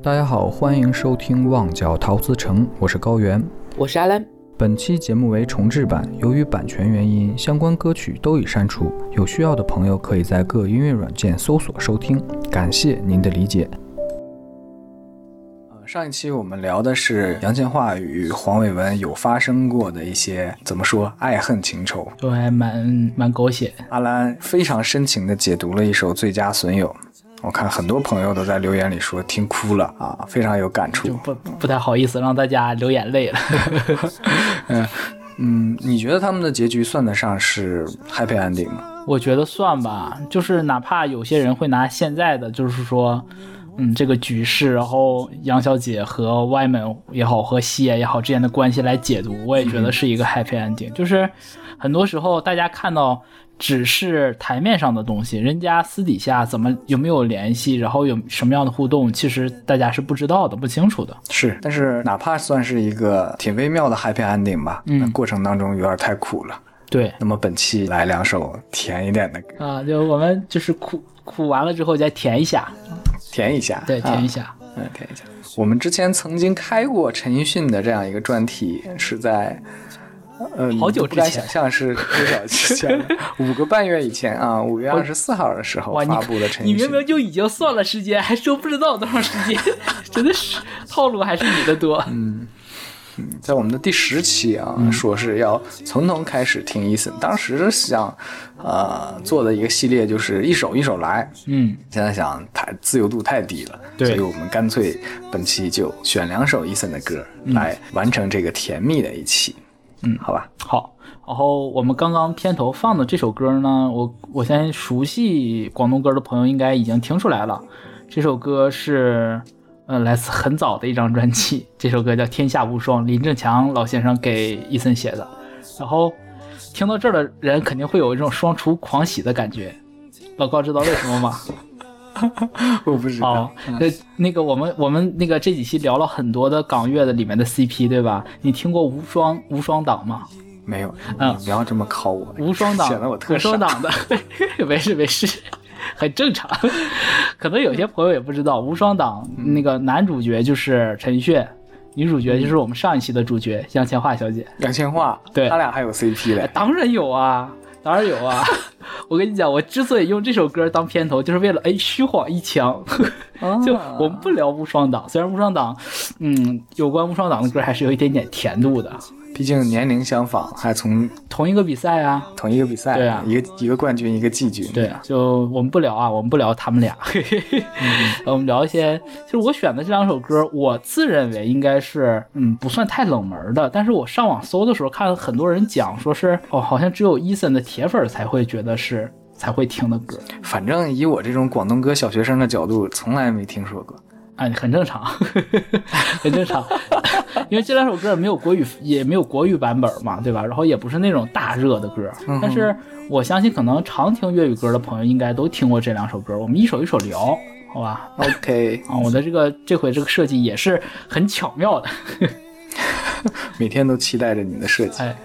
大家好，欢迎收听《旺角陶瓷城》，我是高原，我是阿兰。本期节目为重制版，由于版权原因，相关歌曲都已删除。有需要的朋友可以在各音乐软件搜索收听，感谢您的理解。呃，上一期我们聊的是杨千嬅与黄伟文有发生过的一些怎么说爱恨情仇，都还蛮蛮狗血。阿兰非常深情地解读了一首《最佳损友》。我看很多朋友都在留言里说听哭了啊，非常有感触，就不不太好意思让大家流眼泪了。嗯嗯，你觉得他们的结局算得上是 happy ending 吗？我觉得算吧，就是哪怕有些人会拿现在的，就是说，嗯，这个局势，然后杨小姐和外门也好，和西野也好之间的关系来解读，我也觉得是一个 happy ending。就是很多时候大家看到。只是台面上的东西，人家私底下怎么有没有联系，然后有什么样的互动，其实大家是不知道的、不清楚的。是，但是哪怕算是一个挺微妙的 happy ending 吧，嗯，过程当中有点太苦了。对，那么本期来两首甜一点的歌啊，就我们就是苦苦完了之后再甜一下，甜一下，对，甜一下，嗯，甜一下。我们之前曾经开过陈奕迅的这样一个专题，是在。呃，好久之前，不敢想象是多少之前？五个半月以前啊，五月二十四号的时候发布的陈奕迅。你明明就已经算了时间，还说不知道多长时间，真的是套路还是你的多。嗯嗯，在我们的第十期啊，说是要从头开始听伊森，当时想呃做的一个系列就是一首一首来。嗯，现在想太自由度太低了，所以我们干脆本期就选两首伊森的歌来完成这个甜蜜的一期。嗯，好吧，好。然后我们刚刚片头放的这首歌呢，我我先熟悉广东歌的朋友应该已经听出来了，这首歌是呃来自很早的一张专辑，这首歌叫《天下无双》，林正强老先生给伊森写的。然后听到这儿的人肯定会有一种双厨狂喜的感觉。老高知道为什么吗？我不知道。那那个我们我们那个这几期聊了很多的港乐的里面的 CP，对吧？你听过无双无双党吗？没有。嗯，不要这么考我。无双党，显得我特无双党的，没事没事，很正常。可能有些朋友也不知道，无双党那个男主角就是陈奕迅，女主角就是我们上一期的主角杨千嬅小姐。杨千嬅，对，他俩还有 CP 嘞？当然有啊。当然有啊！我跟你讲，我之所以用这首歌当片头，就是为了哎虚晃一枪。就我们不聊无双党，虽然无双党，嗯，有关无双党的歌还是有一点点甜度的。毕竟年龄相仿，还从同一个比赛啊，同一个比赛，对啊，一个一个冠军，一个季军，对啊。就我们不聊啊，我们不聊他们俩，我们聊一些。其实我选的这两首歌，我自认为应该是嗯不算太冷门的，但是我上网搜的时候，看很多人讲说是哦，好像只有伊森的铁粉才会觉得是才会听的歌。反正以我这种广东歌小学生的角度，从来没听说过。哎，很正常，很正常，因为这两首歌没有国语，也没有国语版本嘛，对吧？然后也不是那种大热的歌，但是我相信可能常听粤语歌的朋友应该都听过这两首歌。我们一首一首聊，好吧？OK，啊，我的这个这回这个设计也是很巧妙的。每天都期待着你的设计，哎，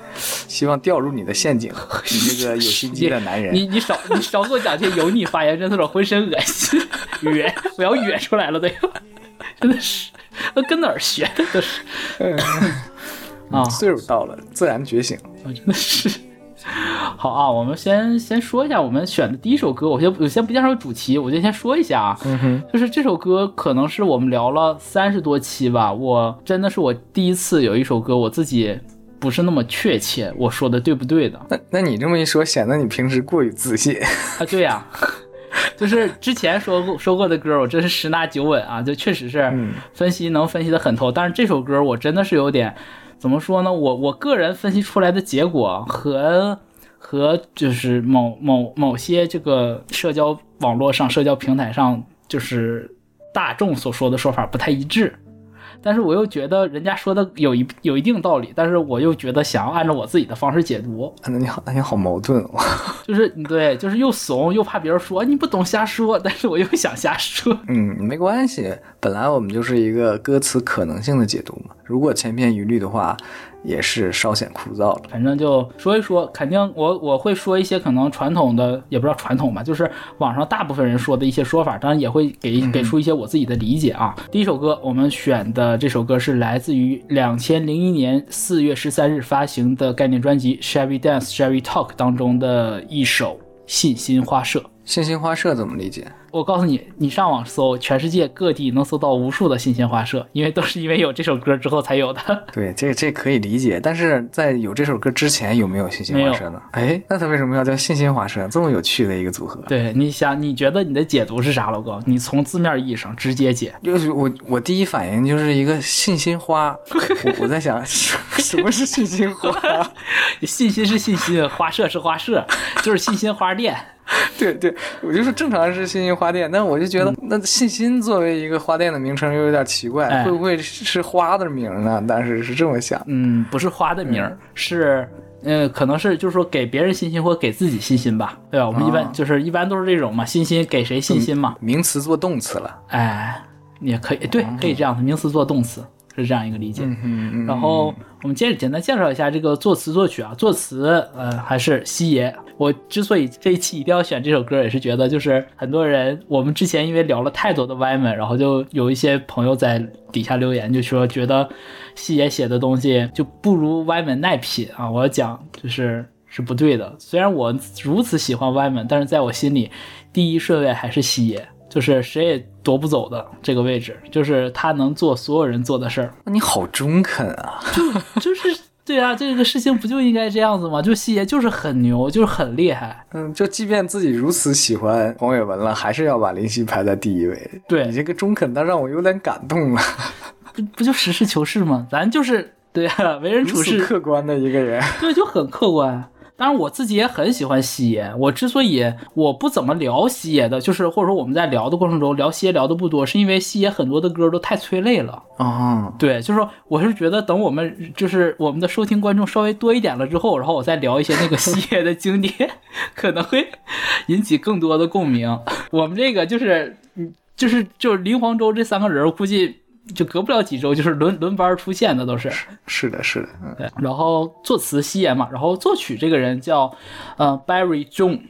希望掉入你的陷阱。你这个有心机的男人，你 你少你少给我讲些油腻发言，真的是浑身恶心，哕，我要哕出来了都要，真的是，那跟哪儿学的都是。啊，岁数到了，自然觉醒，真的是。好啊，我们先先说一下我们选的第一首歌。我先我先不介绍主题，我就先说一下啊，就是这首歌可能是我们聊了三十多期吧，我真的是我第一次有一首歌，我自己不是那么确切，我说的对不对的？那那你这么一说，显得你平时过于自信啊？对呀，就是之前说过说过的歌，我真是十拿九稳啊，就确实是分析能分析的很透。但是这首歌我真的是有点。怎么说呢？我我个人分析出来的结果和和就是某某某些这个社交网络上、社交平台上，就是大众所说的说法不太一致。但是我又觉得人家说的有一有一定道理，但是我又觉得想要按照我自己的方式解读。那你好，那你好矛盾哦。就是对，就是又怂又怕别人说你不懂瞎说，但是我又想瞎说。嗯，没关系，本来我们就是一个歌词可能性的解读嘛。如果千篇一律的话，也是稍显枯燥了。反正就说一说，肯定我我会说一些可能传统的，也不知道传统吧，就是网上大部分人说的一些说法，当然也会给给出一些我自己的理解啊。第一首歌我们选的这首歌是来自于两千零一年四月十三日发行的概念专辑《Shall We Dance, Shall We Talk》当中的一首《信心花社》。信心花社怎么理解？我告诉你，你上网搜，全世界各地能搜到无数的信心花社，因为都是因为有这首歌之后才有的。对，这这可以理解。但是在有这首歌之前，有没有信心花社呢？哎，那他为什么要叫信心花社？这么有趣的一个组合。对，你想，你觉得你的解读是啥，老高？你从字面意义上直接解。就是我，我第一反应就是一个信心花。我我在想，什么是信心花？信心是信心，花社是花社，就是信心花店。对对，我就说正常是信心花店，但我就觉得那信心作为一个花店的名称又有点奇怪，会不会是花的名呢？当时是这么想，嗯，不是花的名，是，嗯，可能是就是说给别人信心或给自己信心吧，对吧？我们一般就是一般都是这种嘛，信心给谁信心嘛？名词做动词了，哎，也可以，对，可以这样的，名词做动词。是这样一个理解，然后我们接着简单介绍一下这个作词作曲啊，作词呃还是西爷。我之所以这一期一定要选这首歌，也是觉得就是很多人我们之前因为聊了太多的歪门，然后就有一些朋友在底下留言，就说觉得西爷写的东西就不如歪门耐品啊。我要讲就是是不对的，虽然我如此喜欢歪门，但是在我心里第一顺位还是西爷。就是谁也夺不走的这个位置，就是他能做所有人做的事儿。那你好中肯啊！就就是对啊，这个事情不就应该这样子吗？就西爷就是很牛，就是很厉害。嗯，就即便自己如此喜欢黄伟文了，还是要把林夕排在第一位。对你这个中肯，倒让我有点感动了。不不就实事求是吗？咱就是对啊，为人 处事客观的一个人。对，就很客观。当然，我自己也很喜欢西野。我之所以我不怎么聊西野的，就是或者说我们在聊的过程中聊西野聊的不多，是因为西野很多的歌都太催泪了啊。对，就是说，我是觉得等我们就是我们的收听观众稍微多一点了之后，然后我再聊一些那个西野的经典，可能会引起更多的共鸣。我们这个就是，就是就是林黄州这三个人，我估计。就隔不了几周，就是轮 轮班出现的都是。是的，是的，对。然后作词西言嘛，然后作曲这个人叫呃 Barry June，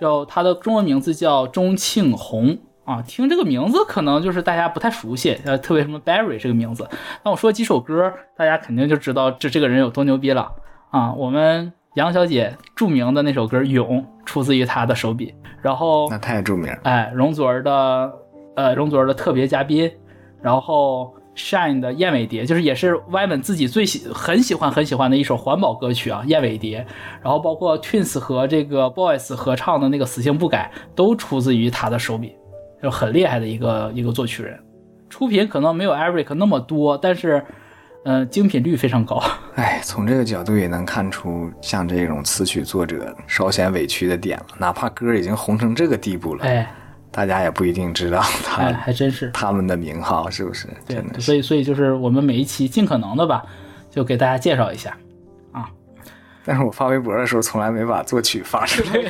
叫他的中文名字叫钟庆红啊。听这个名字可能就是大家不太熟悉，呃，特别什么 Barry 这个名字。那我说几首歌，大家肯定就知道这这个人有多牛逼了啊。我们杨小姐著名的那首歌《勇》出自于他的手笔，然后那太著名。哎，容祖儿的呃容祖儿的特别嘉宾。然后，Shine 的《燕尾蝶》就是也是们自己最喜很喜欢很喜欢的一首环保歌曲啊，《燕尾蝶》。然后包括 Twins 和这个 Boys 合唱的那个《死性不改》都出自于他的手笔，就很厉害的一个一个作曲人。出品可能没有 Eric 那么多，但是，嗯，精品率非常高。哎，从这个角度也能看出，像这种词曲作者稍显委屈的点了，哪怕歌已经红成这个地步了。哎。大家也不一定知道 他，还真是他们的名号是不是？对，所以所以就是我们每一期尽可能的吧，就给大家介绍一下啊。但是我发微博的时候从来没把作曲发出来，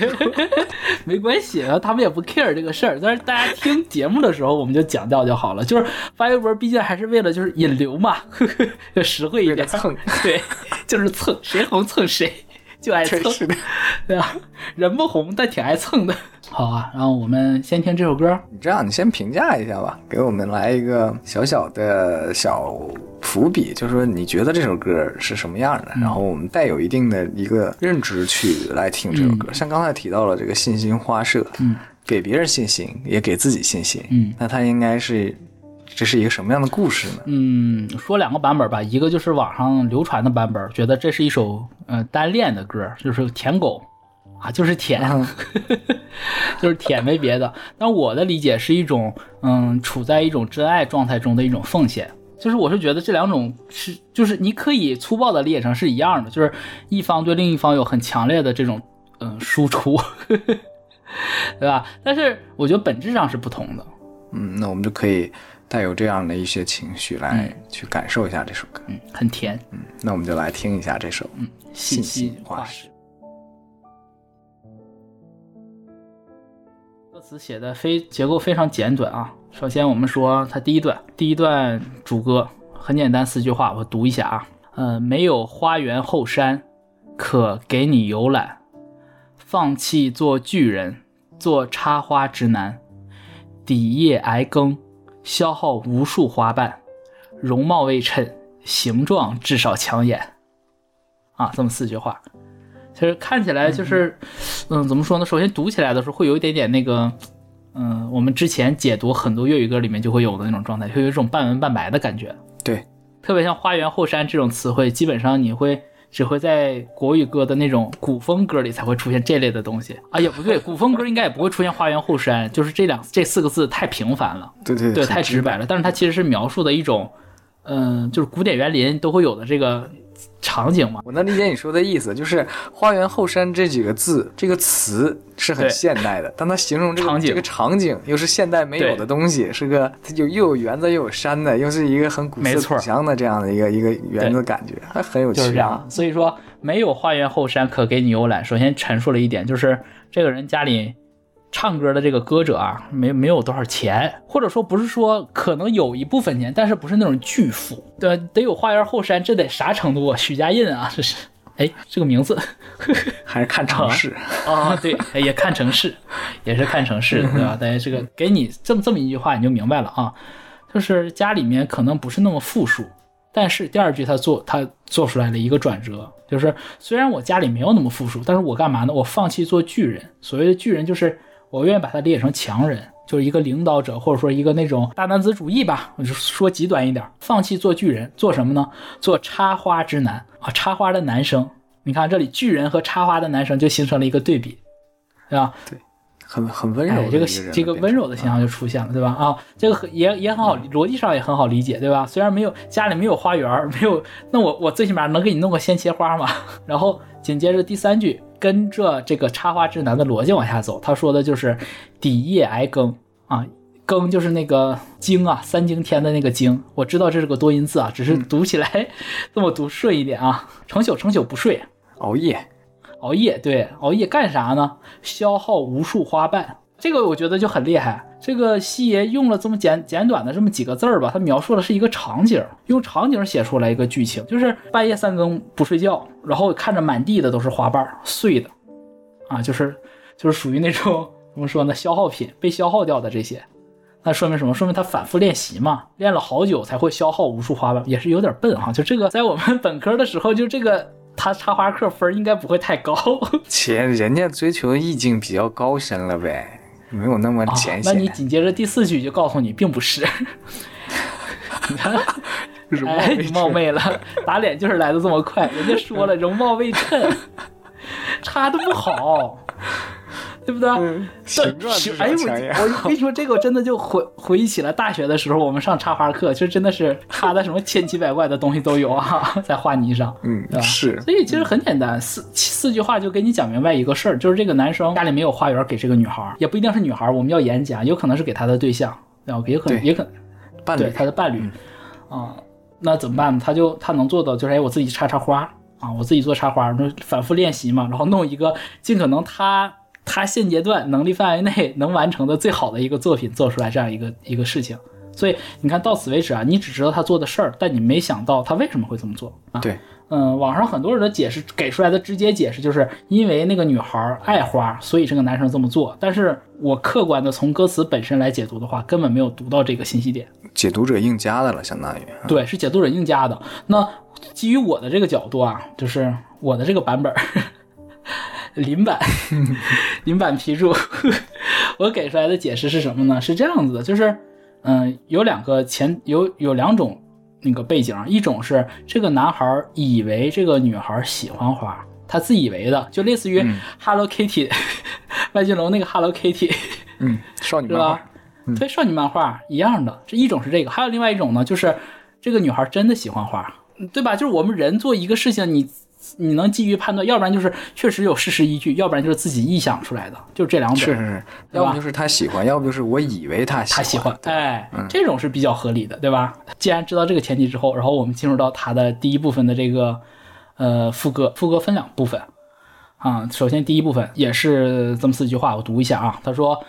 没关系啊，他们也不 care 这个事儿。但是大家听节目的时候，我们就讲掉就好了。就是发微博，毕竟还是为了就是引流嘛，就实惠一点蹭，对，就是蹭，谁红蹭谁。就爱蹭，对吧？人不红，但挺爱蹭的。好啊，然后我们先听这首歌。你这样，你先评价一下吧，给我们来一个小小的小伏笔，就是说你觉得这首歌是什么样的？然后我们带有一定的一个认知去来听这首歌。像刚才提到了这个信心花社，嗯，给别人信心，也给自己信心，嗯，那他应该是。这是一个什么样的故事呢？嗯，说两个版本吧，一个就是网上流传的版本，觉得这是一首呃单恋的歌，就是舔狗啊，就是舔，就是舔，没别的。但我的理解是一种嗯，处在一种真爱状态中的一种奉献。就是我是觉得这两种是，就是你可以粗暴的理解成是一样的，就是一方对另一方有很强烈的这种嗯输出，对吧？但是我觉得本质上是不同的。嗯，那我们就可以。带有这样的一些情绪来去感受一下这首歌，嗯，很甜，嗯，那我们就来听一下这首，嗯，信息化石。歌词写的非结构非常简短啊。首先我们说它第一段，第一段主歌很简单，四句话，我读一下啊。呃，没有花园后山可给你游览，放弃做巨人，做插花直男，底叶挨更，消耗无数花瓣，容貌未衬，形状至少抢眼。啊，这么四句话，其实看起来就是，嗯，怎么说呢？首先读起来的时候会有一点点那个，嗯，我们之前解读很多粤语歌里面就会有的那种状态，会有一种半文半白的感觉。对，特别像“花园后山”这种词汇，基本上你会只会在国语歌的那种古风歌里才会出现这类的东西啊，也不对，古风歌应该也不会出现“花园后山”，就是这两这四个字太平凡了。对对对，太直白了。但是它其实是描述的一种，嗯，就是古典园林都会有的这个。场景嘛，我能理解你说的意思，就是“花园后山”这几个字，这个词是很现代的，但它形容这个这个场景又是现代没有的东西，是个它就又有园子又有山的，又是一个很古色古香的这样的一个一个园子感觉，还很有趣。就是这样，所以说没有花园后山可给你游览。首先陈述了一点，就是这个人家里。唱歌的这个歌者啊，没没有多少钱，或者说不是说可能有一部分钱，但是不是那种巨富，对得有花园后山，这得啥程度啊？许家印啊，这是，哎，这个名字 还是看城市啊？对，也看城市，也是看城市，对吧？大家这个给你这么这么一句话，你就明白了啊，就是家里面可能不是那么富庶，但是第二句他做他做出来了一个转折，就是虽然我家里没有那么富庶，但是我干嘛呢？我放弃做巨人，所谓的巨人就是。我愿意把它理解成强人，就是一个领导者，或者说一个那种大男子主义吧。我就说极端一点，放弃做巨人，做什么呢？做插花之男啊，插花的男生。你看这里，巨人和插花的男生就形成了一个对比，对吧？对，很很温柔，这个这个温柔的形象就出现了，对吧？啊，这个也也很好，逻辑上也很好理解，对吧？虽然没有家里没有花园，没有，那我我最起码能给你弄个鲜切花嘛。然后紧接着第三句。跟着这个插花之男的逻辑往下走，他说的就是底叶挨更啊，更就是那个经啊，三更天的那个经。我知道这是个多音字啊，只是读起来 这么读顺一点啊。成宿成宿不睡，熬夜，熬夜，对，熬夜干啥呢？消耗无数花瓣。这个我觉得就很厉害。这个西爷用了这么简简短的这么几个字儿吧，他描述的是一个场景，用场景写出来一个剧情，就是半夜三更不睡觉，然后看着满地的都是花瓣碎的，啊，就是就是属于那种怎么说呢，消耗品被消耗掉的这些，那说明什么？说明他反复练习嘛，练了好久才会消耗无数花瓣，也是有点笨哈。就这个在我们本科的时候，就这个他插花课分应该不会太高，且人家追求意境比较高深了呗。没有那么浅显。那你紧接着第四句就告诉你，并不是。你看，哎，你冒昧了，打脸就是来的这么快。人家说了，容貌未衬，插的不好。对不对？哎呦，我我跟你说，这个真的就回回忆起来大学的时候，我们上插花课，就真的是插的什么千奇百怪的东西都有啊，在花泥上，嗯，对吧？是。所以其实很简单，四四句话就给你讲明白一个事儿，就是这个男生家里没有花园给这个女孩，也不一定是女孩，我们要严谨，有可能是给他的对象，然后也可能也可能伴侣他的伴侣啊，那怎么办呢？他就他能做到就是哎，我自己插插花啊，我自己做插花，那反复练习嘛，然后弄一个尽可能他。他现阶段能力范围内能完成的最好的一个作品，做出来这样一个一个事情，所以你看到此为止啊，你只知道他做的事儿，但你没想到他为什么会这么做啊？对，嗯，网上很多人的解释给出来的直接解释就是因为那个女孩爱花，所以这个男生这么做。但是我客观的从歌词本身来解读的话，根本没有读到这个信息点。解读者硬加的了，相当于对，是解读者硬加的。那基于我的这个角度啊，就是我的这个版本。林版，林版 批注，我给出来的解释是什么呢？是这样子的，就是，嗯，有两个前有有两种那个背景，一种是这个男孩以为这个女孩喜欢花，他自以为的，就类似于 Hello Kitty，外金龙那个 Hello Kitty，嗯，少女 漫画，对，少女漫画一样的，这一种是这个，还有另外一种呢，就是这个女孩真的喜欢花，对吧？就是我们人做一个事情，你。你能基于判断，要不然就是确实有事实依据，要不然就是自己臆想出来的，就这两种。是是是，要不就是他喜欢，要不就是我以为他他喜欢。哎，这种是比较合理的，对吧？既然知道这个前提之后，然后我们进入到他的第一部分的这个呃副歌，副歌分两部分啊。首先第一部分也是这么四句话，我读一下啊。他说：“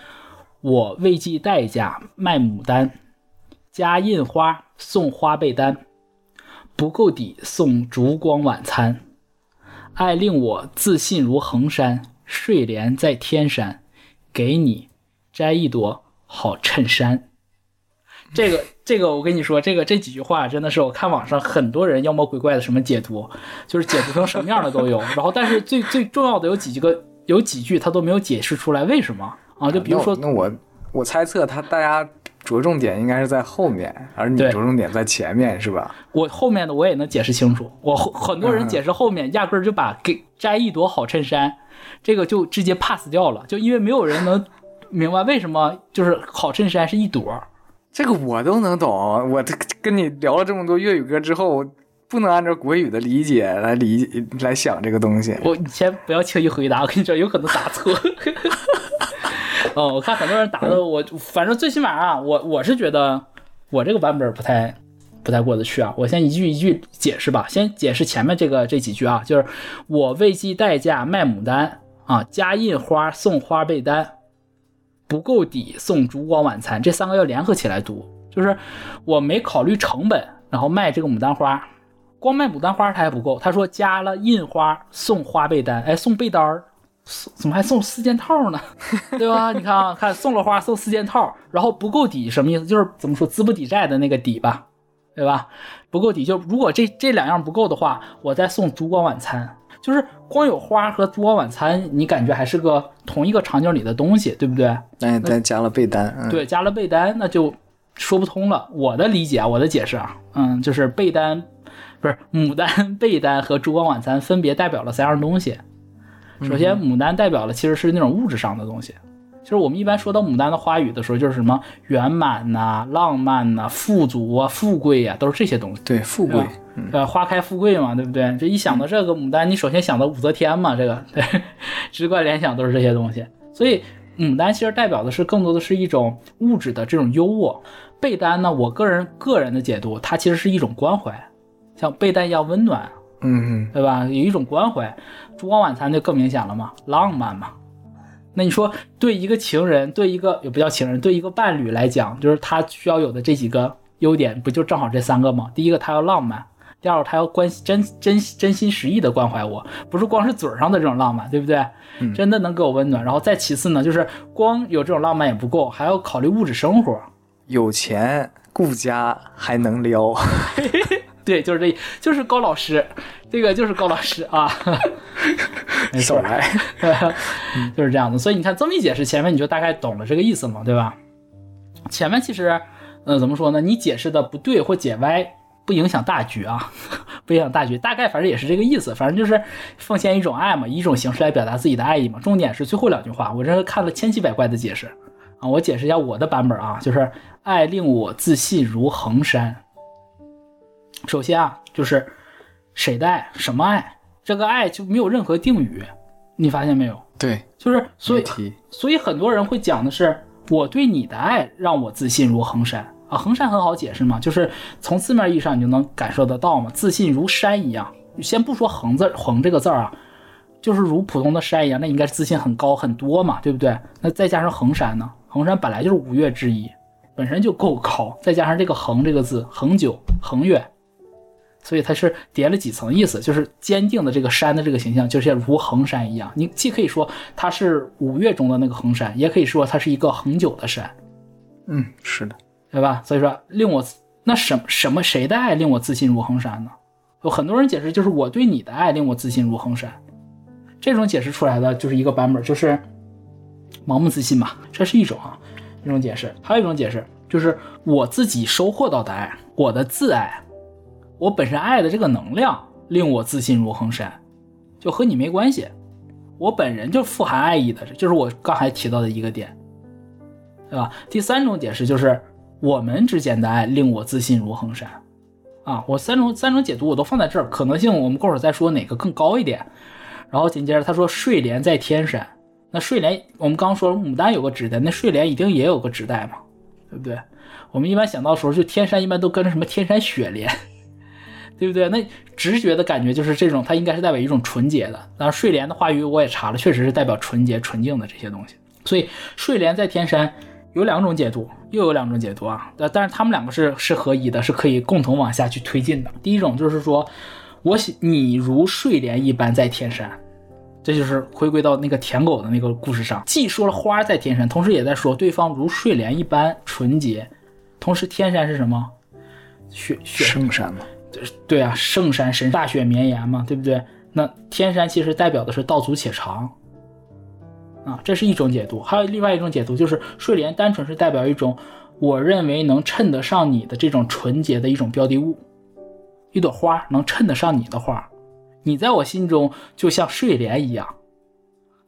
我未计代价卖牡丹，加印花送花被单。”不够底送烛光晚餐，爱令我自信如衡山，睡莲在天山，给你摘一朵好衬衫。这个这个，我跟你说，这个这几句话真的是我看网上很多人妖魔鬼怪的什么解读，就是解读成什么样的都有。然后，但是最最重要的有几个有几句他都没有解释出来为什么啊？就比如说，那我我猜测他大家着重点应该是在后面，而你着重点在前面是吧？我后面的我也能解释清楚。我很多人解释后面，压根儿就把给摘一朵好衬衫，这个就直接 pass 掉了，就因为没有人能明白为什么就是好衬衫是一朵。这个我都能懂，我跟你聊了这么多粤语歌之后，不能按照国语的理解来理来想这个东西。我你先不要轻易回答，我跟你说有可能答错。哦，我看很多人打的，我反正最起码啊，我我是觉得我这个版本不太不太过得去啊。我先一句一句解释吧，先解释前面这个这几句啊，就是我未计代价卖牡丹啊，加印花送花被单。不够底送烛光晚餐，这三个要联合起来读。就是我没考虑成本，然后卖这个牡丹花，光卖牡丹花它还不够。他说加了印花送花被单，哎，送被单儿，怎么还送四件套呢？对吧？你看啊，看送了花送四件套，然后不够底什么意思？就是怎么说资不抵债的那个底吧，对吧？不够底就如果这这两样不够的话，我再送烛光晚餐。就是光有花和烛光晚餐，你感觉还是个同一个场景里的东西，对不对？那再加了被单，对，加了被单，那就说不通了。我的理解啊，我的解释啊，嗯，就是被单不是牡丹 被单和烛光晚餐分别代表了三样东西。首先，牡丹代表的其实是那种物质上的东西。就是我们一般说到牡丹的花语的时候，就是什么圆满呐、浪漫呐、富足啊、富贵呀，都是这些东西。对，富贵。呃，花开富贵嘛，对不对？这一想到这个牡丹，你首先想到武则天嘛，这个对，直观联想都是这些东西。所以牡丹其实代表的是更多的是一种物质的这种优渥。被单呢，我个人个人的解读，它其实是一种关怀，像被单一样温暖，嗯对吧？有一种关怀。烛光晚餐就更明显了嘛，浪漫嘛。那你说对一个情人，对一个也不叫情人，对一个伴侣来讲，就是他需要有的这几个优点，不就正好这三个吗？第一个，他要浪漫。第二，他要关心真真真心实意的关怀我，不是光是嘴上的这种浪漫，对不对？真的能给我温暖。然后再其次呢，就是光有这种浪漫也不够，还要考虑物质生活。有钱顾家还能撩，对，就是这，就是高老师，这个就是高老师啊。没错，来，就是这样的。所以你看这么一解释，前面你就大概懂了这个意思嘛，对吧？前面其实，呃，怎么说呢？你解释的不对或解歪。不影响大局啊，不影响大局，大概反正也是这个意思，反正就是奉献一种爱嘛，以一种形式来表达自己的爱意嘛。重点是最后两句话，我这看了千奇百怪的解释啊，我解释一下我的版本啊，就是爱令我自信如恒山。首先啊，就是谁的爱，什么爱，这个爱就没有任何定语，你发现没有？对，就是所以所以很多人会讲的是我对你的爱让我自信如恒山。啊，恒山很好解释嘛，就是从字面意义上你就能感受得到嘛，自信如山一样。先不说恒字，恒这个字儿啊，就是如普通的山一样，那应该是自信很高很多嘛，对不对？那再加上恒山呢，恒山本来就是五岳之一，本身就够高，再加上这个恒这个字，恒久恒远，所以它是叠了几层意思，就是坚定的这个山的这个形象，就像如衡山一样。你既可以说它是五岳中的那个衡山，也可以说它是一个恒久的山。嗯，是的。对吧？所以说令我那什什么谁的爱令我自信如衡山呢？有很多人解释就是我对你的爱令我自信如衡山，这种解释出来的就是一个版本，就是盲目自信嘛，这是一种啊一种解释。还有一种解释就是我自己收获到的爱，我的自爱，我本身爱的这个能量令我自信如恒山，就和你没关系，我本人就富含爱意的，就是我刚才提到的一个点，对吧？第三种解释就是。我们之间的爱令我自信如恒山，啊，我三种三种解读我都放在这儿，可能性我们过会儿再说哪个更高一点。然后紧接着他说睡莲在天山，那睡莲我们刚说牡丹有个指代，那睡莲一定也有个指代嘛，对不对？我们一般想到时候就天山一般都跟着什么天山雪莲，对不对？那直觉的感觉就是这种，它应该是代表一种纯洁的。当然睡莲的话语我也查了，确实是代表纯洁纯净的这些东西。所以睡莲在天山。有两种解读，又有两种解读啊。呃，但是他们两个是是合一的，是可以共同往下去推进的。第一种就是说，我喜你如睡莲一般在天山，这就是回归到那个舔狗的那个故事上，既说了花在天山，同时也在说对方如睡莲一般纯洁。同时，天山是什么？雪雪圣山嘛。对啊，圣山神大雪绵延嘛，对不对？那天山其实代表的是道阻且长。啊，这是一种解读，还有另外一种解读，就是睡莲单纯是代表一种我认为能衬得上你的这种纯洁的一种标的物，一朵花能衬得上你的花，你在我心中就像睡莲一样，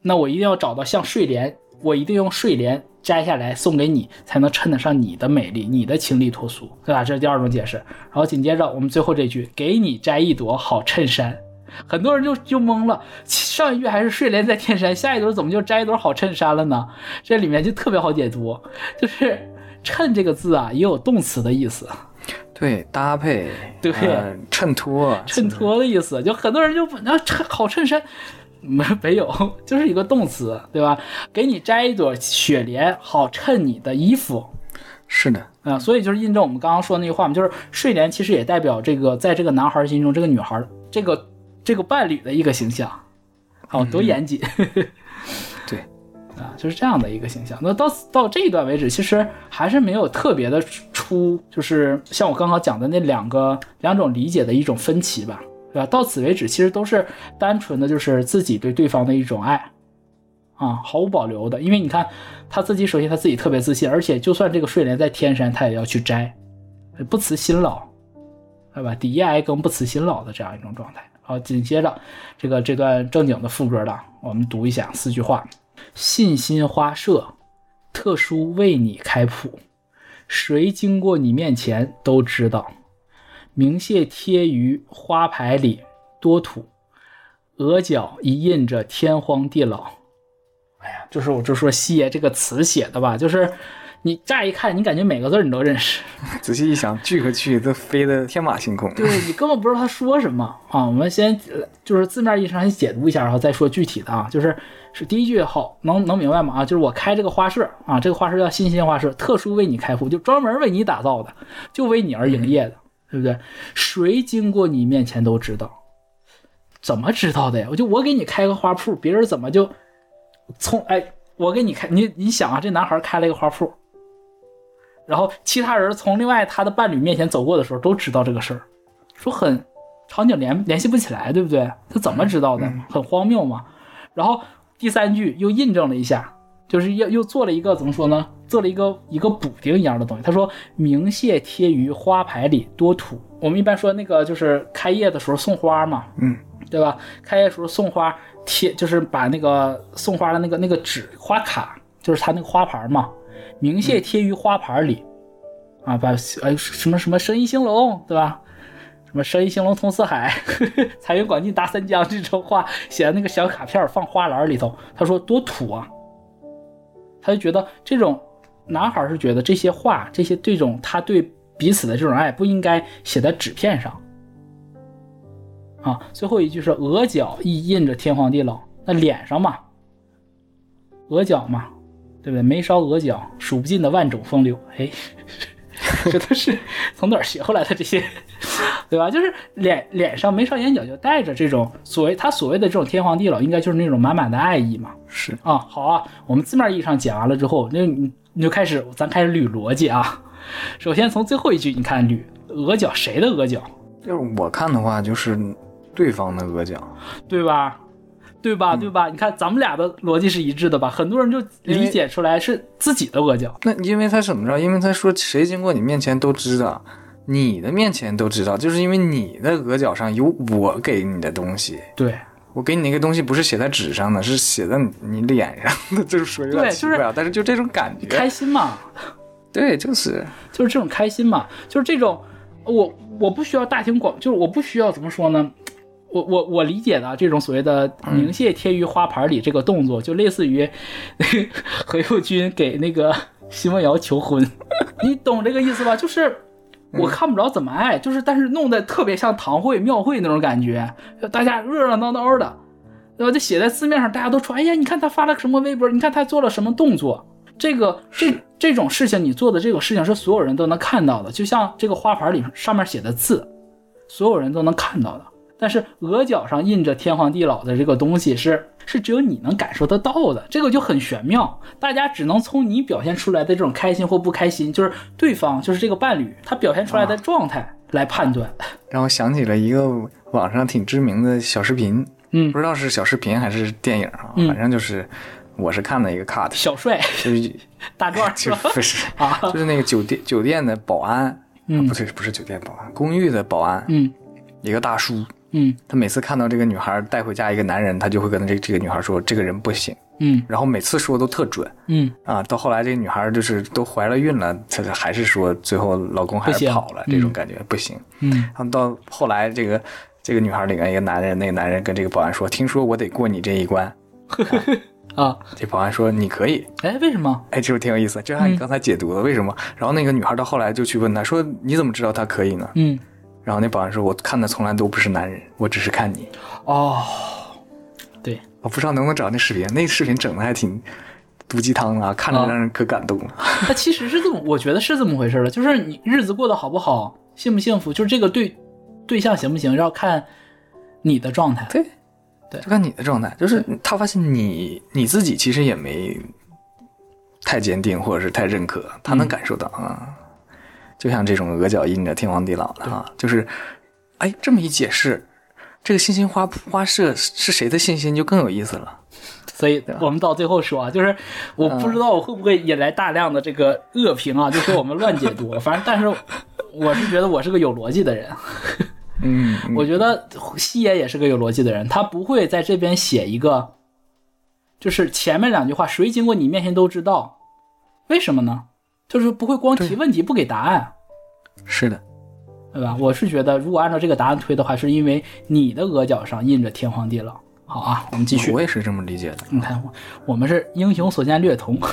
那我一定要找到像睡莲，我一定用睡莲摘下来送给你，才能衬得上你的美丽，你的清丽脱俗，对吧？这是第二种解释。然后紧接着我们最后这句，给你摘一朵好衬衫。很多人就就懵了，上一句还是睡莲在天山，下一朵怎么就摘一朵好衬衫了呢？这里面就特别好解读，就是“衬”这个字啊，也有动词的意思，对，搭配，对，衬托，衬托的意思。就很多人就那衬好衬衫，没 没有，就是一个动词，对吧？给你摘一朵雪莲，好衬你的衣服，是的，啊，所以就是印证我们刚刚说那句话嘛，就是睡莲其实也代表这个，在这个男孩心中，这个女孩，这个。这个伴侣的一个形象，好多严谨，对，啊，就是这样的一个形象。那到到这一段为止，其实还是没有特别的出，就是像我刚刚讲的那两个两种理解的一种分歧吧，对吧？到此为止，其实都是单纯的就是自己对对方的一种爱，啊，毫无保留的。因为你看他自己，首先他自己特别自信，而且就算这个睡莲在天山，他也要去摘，不辞辛劳，对吧？抵夜挨更，不辞辛劳的这样一种状态。好，紧接着这个这段正经的副歌了，我们读一下四句话：信心花社，特殊为你开铺，谁经过你面前都知道。名谢贴于花牌里多土，额角一印着天荒地老。哎呀，就是我就说谢这个词写的吧，就是。你乍一看，你感觉每个字你都认识，仔细一想，句和句都飞得天马行空。对你根本不知道他说什么啊！我们先就是字面意思上先解读一下，然后再说具体的啊。就是是第一句好，能能明白吗？啊，就是我开这个花社啊，这个花社叫新鲜花社，特殊为你开户，就专门为你打造的，就为你而营业的，对不对？谁经过你面前都知道，怎么知道的呀？我就我给你开个花铺，别人怎么就从哎，我给你开，你你想啊，这男孩开了一个花铺。然后其他人从另外他的伴侣面前走过的时候，都知道这个事儿，说很场景联联系不起来，对不对？他怎么知道的？很荒谬嘛。然后第三句又印证了一下，就是又又做了一个怎么说呢？做了一个一个补丁一样的东西。他说：“明谢贴于花牌里多土。”我们一般说那个就是开业的时候送花嘛，嗯，对吧？开业时候送花贴，就是把那个送花的那个那个纸花卡，就是他那个花牌嘛。明谢贴于花牌里，啊，把呃什么什么生意兴隆，对吧？什么生意兴隆通四海，财源广进达三江这种话写在那个小卡片放花篮里头。他说多土啊，他就觉得这种男孩是觉得这些话，这些这种他对彼此的这种爱不应该写在纸片上。啊，最后一句是额角亦印着天荒地老，那脸上嘛，额角嘛。对不对？眉梢额角数不尽的万种风流，哎，这都是 从哪儿学回来的？这些，对吧？就是脸脸上眉梢眼角就带着这种所谓他所谓的这种天荒地老，应该就是那种满满的爱意嘛。是啊，好啊，我们字面意义上讲完了之后，那你你就开始咱开始捋逻辑啊。首先从最后一句，你看捋额角谁的额角？就是我看的话，就是对方的额角，对吧？对吧？对吧？你看咱们俩的逻辑是一致的吧？很多人就理解出来是自己的额角。那因为他怎么着？因为他说谁经过你面前都知道，你的面前都知道，就是因为你的额角上有我给你的东西。对，我给你那个东西不是写在纸上的，是写在你脸上的，就是说有点奇怪，但是就这种感觉，开心嘛？对，就是就是这种开心嘛？就是这种，我我不需要大庭广，就是我不需要怎么说呢？我我我理解的这种所谓的明谢贴于花盘里这个动作，就类似于 何猷君给那个奚梦瑶求婚，你懂这个意思吧？就是我看不着怎么爱，就是但是弄得特别像堂会庙会那种感觉，大家热热闹闹的，对吧？就写在字面上，大家都说，哎呀，你看他发了什么微博，你看他做了什么动作，这个这。这种事情你做的这个事情是所有人都能看到的，就像这个花盘里上面写的字，所有人都能看到的。但是额角上印着天荒地老的这个东西是是只有你能感受得到的，这个就很玄妙。大家只能从你表现出来的这种开心或不开心，就是对方就是这个伴侣他表现出来的状态来判断。让我想起了一个网上挺知名的小视频，嗯。不知道是小视频还是电影啊，嗯。反正就是我是看了一个 cut，小帅。就是大壮？不是 啊，就是那个酒店酒店的保安，嗯。啊不对，不是酒店保安，公寓的保安，嗯。一个大叔，嗯他每次看到这个女孩带回家一个男人，他就会跟这这个女孩说这个人不行，嗯然后每次说都特准嗯啊。到后来这个女孩就是都怀了孕了，她还是说最后老公还是跑了，这种感觉不行。嗯然后到后来这个这个女孩里面一个男人，那个男人跟这个保安说，听说我得过你这一关。啊，这保安说你可以，哎，为什么？哎，这个挺有意思，就像你嗯刚才解读的，为什么？然后那个女孩到后来就去问他说你怎么知道他可以呢？嗯然后那保安说我看的从来都不是男人，我只是看你。哦，对，我不知道能不能找那视频，那视频整的还挺毒鸡汤啊，看着啊让人可感动了。它其实是这么，我觉得是这么回事的，就是你日子过得好不好，幸不幸福，就是这个对对象行不行，要看你的状态。对，对就看你的状态，就是他发现你你自己其实也没太坚定或者是太认可，他能感受到啊。就像这种额角印着天荒地老的啊，就是，哎，这么一解释，这个星星花花社是谁的信心就更有意思了。所以我们到最后说啊，就是我不知道我会不会引来大量的这个恶评啊，就说我们乱解读。反正，但是我是觉得我是个有逻辑的人，嗯，我觉得西野也是个有逻辑的人，他不会在这边写一个，就是前面两句话谁经过你面前都知道，为什么呢？就是不会光提问题不给答案。是的，对吧？我是觉得，如果按照这个答案推的话，是因为你的额角上印着天荒地老。好啊，我们继续。我也是这么理解的，你看，我我们是英雄所见略同。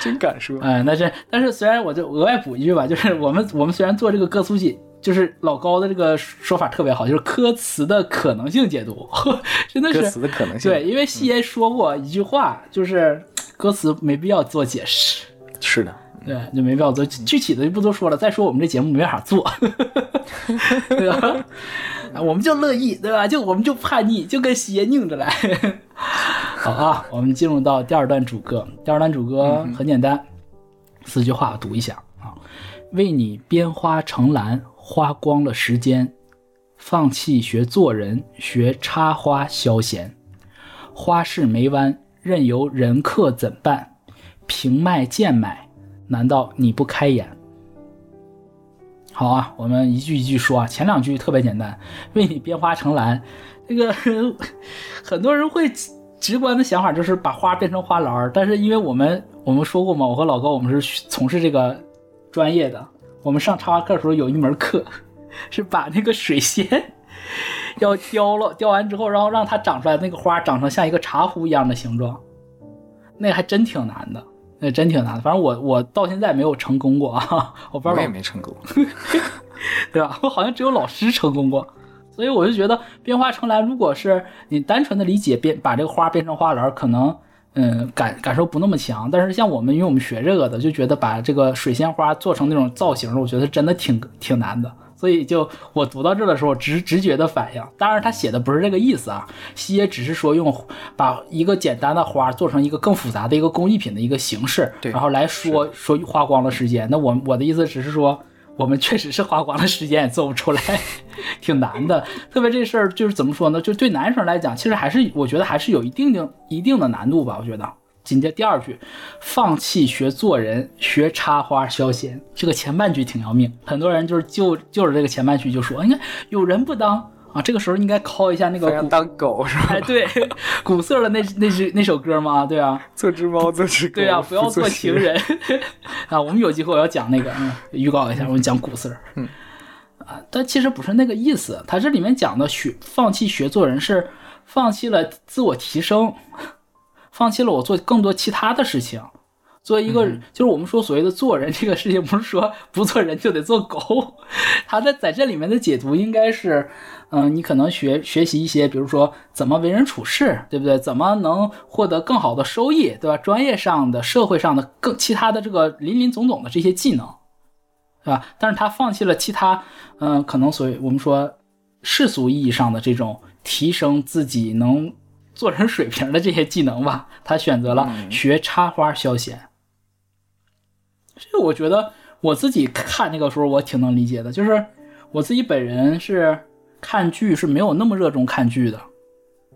真敢说。哎，那是但是，虽然我就额外补一句吧，就是我们我们虽然做这个歌苏解，就是老高的这个说法特别好，就是歌词的可能性解读，真的是歌词的可能性，对，因为西爷说过一句话，就是歌词没必要做解释。是的，对，就没必要做，具体的就不多说了。再说我们这节目没法做，对吧？啊我们就乐意，对吧？就我们就叛逆，就跟邪拧着来。好啊，我们进入到第二段主歌。第二段主歌很简单，四句话读一下啊：为你编花成篮，花光了时间；放弃学做人，学插花消闲。花市没弯，任由人客怎办？平卖贱买，难道你不开眼？好啊，我们一句一句说啊。前两句特别简单，为你编花成篮，这个 很多人会直观的想法就是把花变成花篮，但是因为我们我们说过嘛，我和老高我们是从事这个专业的，我们上插花课的时候有一门课 是把那个水仙 要雕了，雕完之后，然后让它长出来那个花长成像一个茶壶一样的形状，那还真挺难的。那真挺难的，反正我我到现在没有成功过啊，我不知道我也没成功。对吧？我好像只有老师成功过，所以我就觉得变花成篮，如果是你单纯的理解变把这个花变成花篮，可能嗯感感受不那么强。但是像我们，因为我们学这个的，就觉得把这个水仙花做成那种造型，我觉得真的挺挺难的。所以就我读到这的时候，直直觉的反应，当然他写的不是这个意思啊，西野只是说用把一个简单的花做成一个更复杂的一个工艺品的一个形式，对然后来说说花光了时间。那我我的意思只是说。我们确实是花光了时间也做不出来，挺难的。特别这事儿就是怎么说呢？就对男生来讲，其实还是我觉得还是有一定的一定的难度吧。我觉得。紧接第二句，放弃学做人，学插花消闲。这个前半句挺要命，很多人就是就就是这个前半句就说，你看有人不当啊，这个时候应该敲一下那个鼓，当狗是吧？哎，对，古色的那那是那首歌吗？对啊，做只猫，做只狗。对啊，不要做做情人 啊！我们有机会我要讲那个，嗯，预告一下，我们讲古色。嗯，啊，但其实不是那个意思。他这里面讲的学放弃学做人，是放弃了自我提升，放弃了我做更多其他的事情，作为一个，就是我们说所谓的做人这个事情，不是说 不做人就得做狗。他在在这里面的解读应该是，嗯，你可能学学习一些，比如说怎么为人处事，对不对？怎么能获得更好的收益，对吧？专业上的、社会上的更其他的这个林林总总的这些技能，对吧？但是他放弃了其他，嗯，可能所谓我们说世俗意义上的这种提升自己能做成水平的这些技能吧，他选择了学插花消闲。这个我觉得我自己看那个时候我挺能理解的，就是我自己本人是看剧是没有那么热衷看剧的，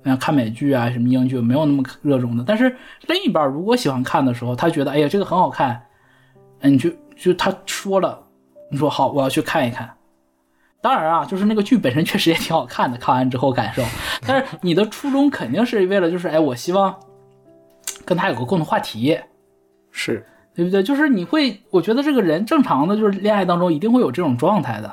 像看美剧啊什么英剧没有那么热衷的。但是另一半如果喜欢看的时候，他觉得哎呀这个很好看，哎你就就他说了，你说好我要去看一看。当然啊，就是那个剧本身确实也挺好看的，看完之后感受。但是你的初衷肯定是为了就是哎我希望跟他有个共同话题，是。对不对？就是你会，我觉得这个人正常的，就是恋爱当中一定会有这种状态的，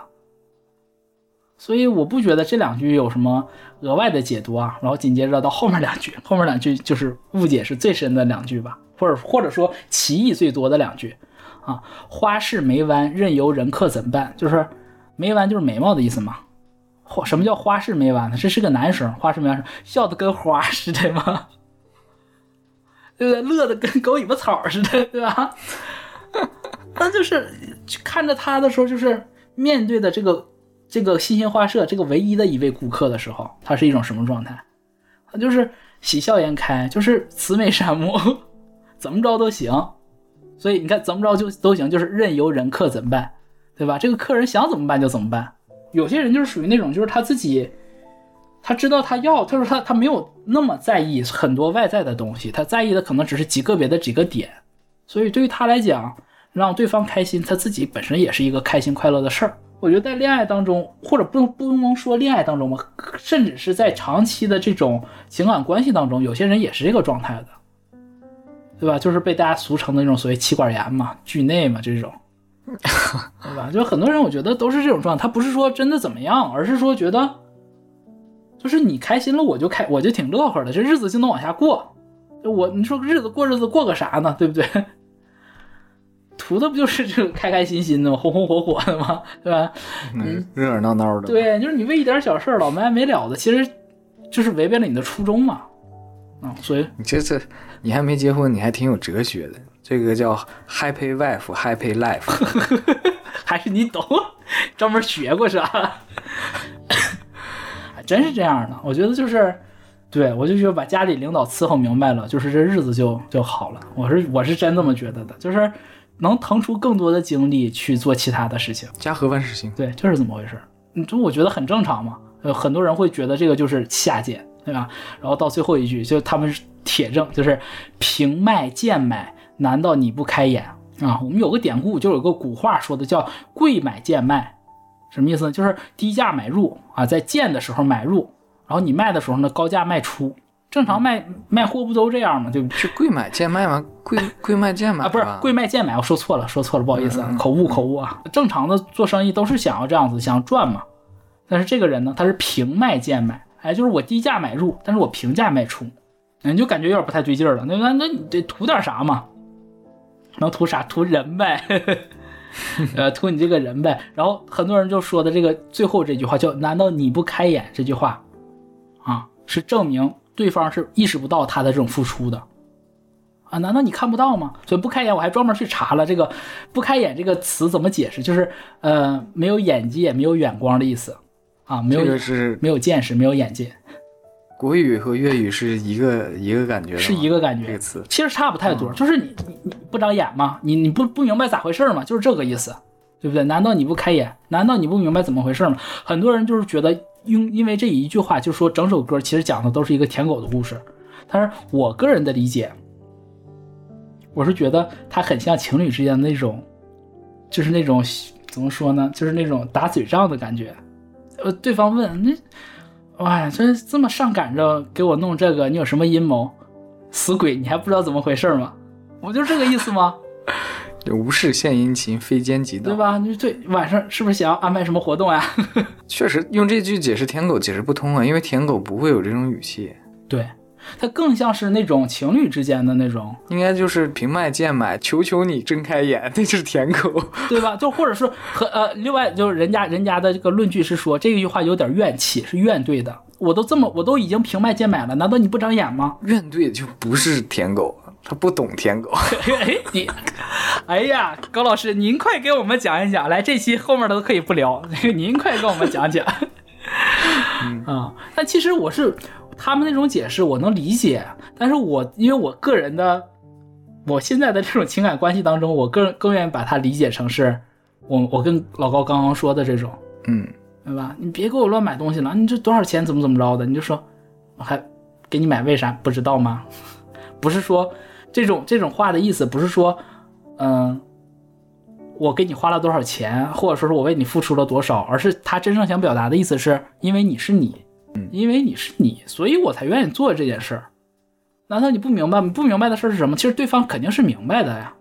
所以我不觉得这两句有什么额外的解读啊。然后紧接着到后面两句，后面两句就是误解是最深的两句吧，或者或者说歧义最多的两句啊。花式眉弯，任由人客怎办？就是没完就是眉毛的意思嘛。花什么叫花式没完呢？这是个男生，花式没完笑的跟花似的吗？对不对？乐的跟狗尾巴草似的，对吧？那就是看着他的时候，就是面对的这个这个新兴花社这个唯一的一位顾客的时候，他是一种什么状态？他就是喜笑颜开，就是慈眉善目，怎么着都行。所以你看，怎么着就都行，就是任由人客怎么办，对吧？这个客人想怎么办就怎么办。有些人就是属于那种，就是他自己。他知道他要，他说他他没有那么在意很多外在的东西，他在意的可能只是极个别的几个点，所以对于他来讲，让对方开心，他自己本身也是一个开心快乐的事儿。我觉得在恋爱当中，或者不不能说恋爱当中吧，甚至是在长期的这种情感关系当中，有些人也是这个状态的，对吧？就是被大家俗称的那种所谓妻管严嘛、惧内嘛这种，对吧？就很多人我觉得都是这种状态，他不是说真的怎么样，而是说觉得。就是你开心了，我就开，我就挺乐呵的，这日子就能往下过。我你说日子过日子过个啥呢？对不对？图的不就是这个开开心心的吗？红红火火的吗？对吧？嗯，热热闹闹的。对，就是你为一点小事老没完没了的，其实就是违背了你的初衷嘛。嗯，所以你这次你还没结婚，你还挺有哲学的。这个叫 Happy Wife Happy Life，还是你懂，专门学过是吧？真是这样的，我觉得就是，对我就觉得把家里领导伺候明白了，就是这日子就就好了。我是我是真这么觉得的，就是能腾出更多的精力去做其他的事情。家和万事兴，对，就是这么回事。你就我觉得很正常嘛。呃，很多人会觉得这个就是下贱，对吧？然后到最后一句，就他们是铁证，就是平卖贱买，难道你不开眼啊？我们有个典故，就有个古话说的叫贵买贱卖。什么意思呢？就是低价买入啊，在贱的时候买入，然后你卖的时候呢，高价卖出。正常卖卖货不都这样吗？对就是贵买贱卖吗？贵贵卖贱买啊，不是贵卖贱买，我说错了，说错了，不好意思，口误口误啊。正常的做生意都是想要这样子，想赚嘛。但是这个人呢，他是平卖贱买，哎，就是我低价买入，但是我平价卖出，你就感觉有点不太对劲了。那那那你得图点啥嘛？能图啥？图人呗。呃，图你这个人呗。然后很多人就说的这个最后这句话叫“难道你不开眼”这句话，啊，是证明对方是意识不到他的这种付出的，啊，难道你看不到吗？所以不开眼，我还专门去查了这个“不开眼”这个词怎么解释，就是呃，没有眼界、没有眼光的意思，啊，没有是没有见识、没有眼界。国语和粤语是一个一个感觉，是一个感觉。这个词其实差不太多，就是你你你不长眼吗？你你不不明白咋回事吗？就是这个意思，对不对？难道你不开眼？难道你不明白怎么回事吗？很多人就是觉得，因因为这一句话，就说整首歌其实讲的都是一个舔狗的故事。但是我个人的理解，我是觉得它很像情侣之间的那种，就是那种怎么说呢？就是那种打嘴仗的感觉。呃，对方问那。哇，这这么上赶着给我弄这个，你有什么阴谋？死鬼，你还不知道怎么回事吗？不就这个意思吗？无事献殷勤，非奸即盗，对吧？你这晚上是不是想要安排什么活动呀？确实，用这句解释舔狗解释不通啊，因为舔狗不会有这种语气。对，它更像是那种情侣之间的那种，应该就是平麦贱买，求求你睁开眼，那就是舔狗，对吧？就或者说和呃，另外就是人家人家的这个论据是说这句话有点怨气，是怨对的。我都这么，我都已经平麦贱买了，难道你不长眼吗？怨对就不是舔狗，他不懂舔狗。哎你，哎呀，高老师，您快给我们讲一讲，来这期后面的都可以不聊，您快跟我们讲讲。嗯啊，但其实我是他们那种解释我能理解，但是我因为我个人的，我现在的这种情感关系当中，我更更愿意把它理解成是我我跟老高刚刚说的这种，嗯。对吧？你别给我乱买东西了，你这多少钱？怎么怎么着的？你就说，还给你买，为啥不知道吗？不是说这种这种话的意思，不是说，嗯，我给你花了多少钱，或者说是我为你付出了多少，而是他真正想表达的意思是，因为你是你，因为你是你，所以我才愿意做这件事儿。难道你不明白吗？不明白的事儿是什么？其实对方肯定是明白的呀。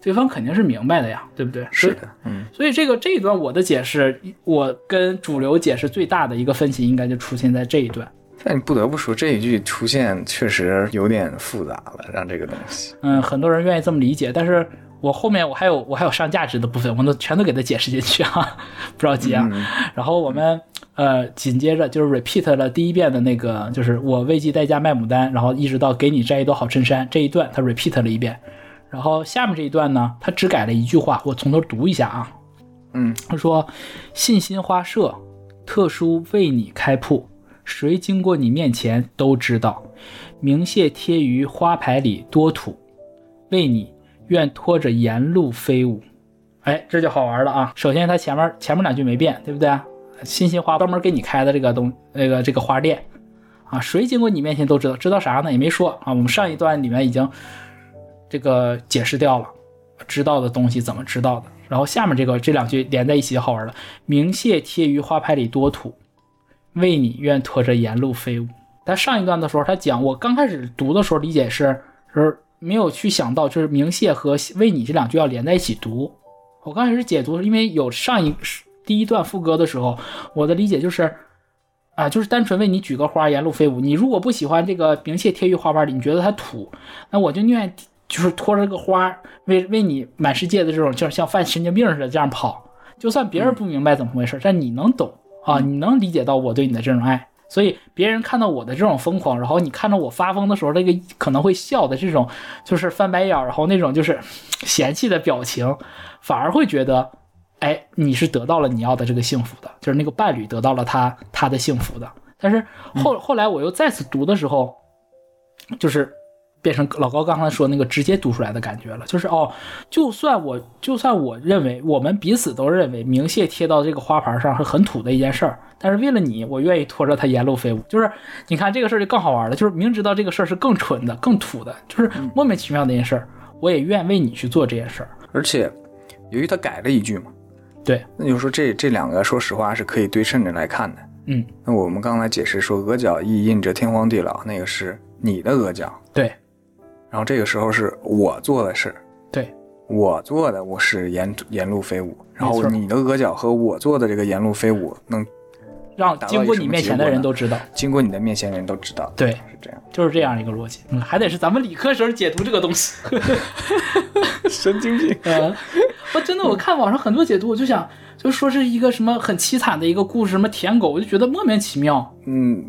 对方肯定是明白的呀，对不对？是的，嗯。所以这个这一段我的解释，我跟主流解释最大的一个分歧，应该就出现在这一段。但你不得不说，这一句出现确实有点复杂了，让这个东西。嗯，很多人愿意这么理解，但是我后面我还有我还有上价值的部分，我都全都给他解释进去啊，不着急啊。然后我们呃紧接着就是 repeat 了第一遍的那个，就是我为计代价卖牡丹，然后一直到给你摘一朵好衬衫这一段，他 repeat 了一遍。然后下面这一段呢，他只改了一句话，我从头读一下啊。嗯，他说：“信心花社特殊为你开铺，谁经过你面前都知道，名谢贴于花牌里多土，为你愿拖着沿路飞舞。”哎，这就好玩了啊！首先他前面前面两句没变，对不对？信心花专门给你开的这个东那个这个花店啊，谁经过你面前都知道，知道啥呢？也没说啊。我们上一段里面已经。这个解释掉了，知道的东西怎么知道的？然后下面这个这两句连在一起就好玩了。明谢贴于花牌里多土，为你愿拖着沿路飞舞。但上一段的时候，他讲我刚开始读的时候理解是，是没有去想到就是明谢和为你这两句要连在一起读。我刚开始解读，因为有上一第一段副歌的时候，我的理解就是，啊，就是单纯为你举个花沿路飞舞。你如果不喜欢这个明谢贴于花瓣里，你觉得它土，那我就宁愿。就是拖着个花为为你满世界的这种，就是像犯神经病似的这样跑。就算别人不明白怎么回事，但你能懂啊，你能理解到我对你的这种爱。所以别人看到我的这种疯狂，然后你看到我发疯的时候那个可能会笑的这种，就是翻白眼，然后那种就是 嫌弃的表情，反而会觉得，哎，你是得到了你要的这个幸福的，就是那个伴侣得到了他他的幸福的。但是后后来我又再次读的时候，就是。变成老高刚才说那个直接读出来的感觉了，就是哦，就算我就算我认为我们彼此都认为明谢贴到这个花盘上是很土的一件事儿，但是为了你，我愿意拖着它沿路飞舞。就是你看这个事儿就更好玩了，就是明知道这个事儿是更蠢的、更土的，就是莫名其妙的一件事儿，我也愿为你去做这件事儿。而且由于他改了一句嘛，对，那就说这这两个说实话是可以对称着来看的。嗯，那我们刚才解释说额角亦印着天荒地老，那个是你的额角，对。然后这个时候是我做的事，对我做的，我是沿沿路飞舞。然后你的额角和我做的这个沿路飞舞，能让经过你面前的人都知道，经过你的面前的人都知道。对，是这样，就是这样一个逻辑。嗯，还得是咱们理科生解读这个东西，神经病啊！我真的，我看网上很多解读，我就想，就说是一个什么很凄惨的一个故事，什么舔狗，我就觉得莫名其妙。嗯。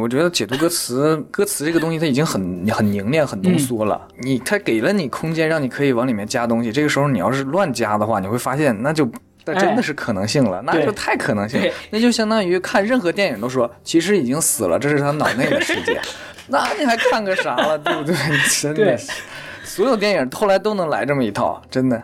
我觉得解读歌词，歌词这个东西它已经很很凝练、很浓缩了。你它给了你空间，让你可以往里面加东西。这个时候你要是乱加的话，你会发现那就那真的是可能性了，那就太可能性。那就相当于看任何电影都说，其实已经死了，这是他脑内的世界。那你还看个啥了，对不对？真的，所有电影后来都能来这么一套，真的。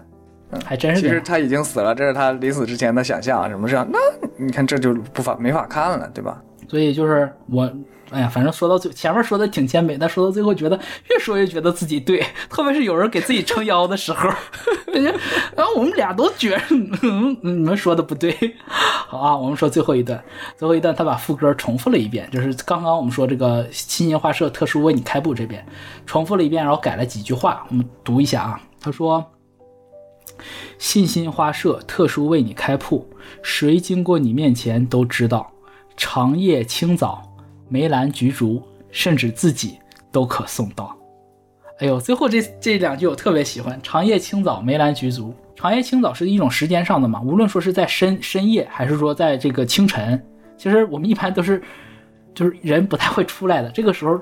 还真是。其实他已经死了，这是他临死之前的想象，什么这样？那你看这就不法没法看了，对吧？所以就是我，哎呀，反正说到最前面说的挺谦卑，但说到最后觉得越说越觉得自己对，特别是有人给自己撑腰的时候，然后我们俩都觉得你们说的不对。好啊，我们说最后一段，最后一段他把副歌重复了一遍，就是刚刚我们说这个新年画社特殊为你开布这边重复了一遍，然后改了几句话，我们读一下啊。他说：“信心花社特殊为你开铺，谁经过你面前都知道。”长夜清早，梅兰菊竹，甚至自己都可送到。哎呦，最后这这两句我特别喜欢：长夜清早，梅兰菊竹。长夜清早是一种时间上的嘛，无论说是在深深夜，还是说在这个清晨，其实我们一般都是，就是人不太会出来的。这个时候，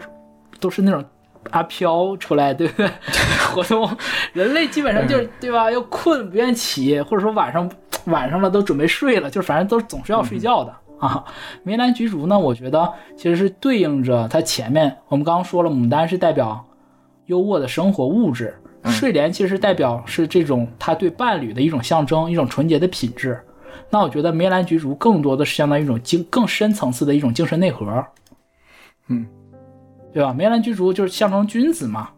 都是那种阿飘出来，对不对？活动，人类基本上就是对吧？又困不愿起，或者说晚上 晚上了都准备睡了，就反正都总是要睡觉的啊。梅兰菊竹呢，我觉得其实是对应着它前面我们刚刚说了，牡丹是代表优渥的生活物质。睡莲其实代表是这种他对伴侣的一种象征，一种纯洁的品质。那我觉得梅兰菊竹更多的是相当于一种精更深层次的一种精神内核，嗯，对吧？梅兰菊竹就是象征君子嘛，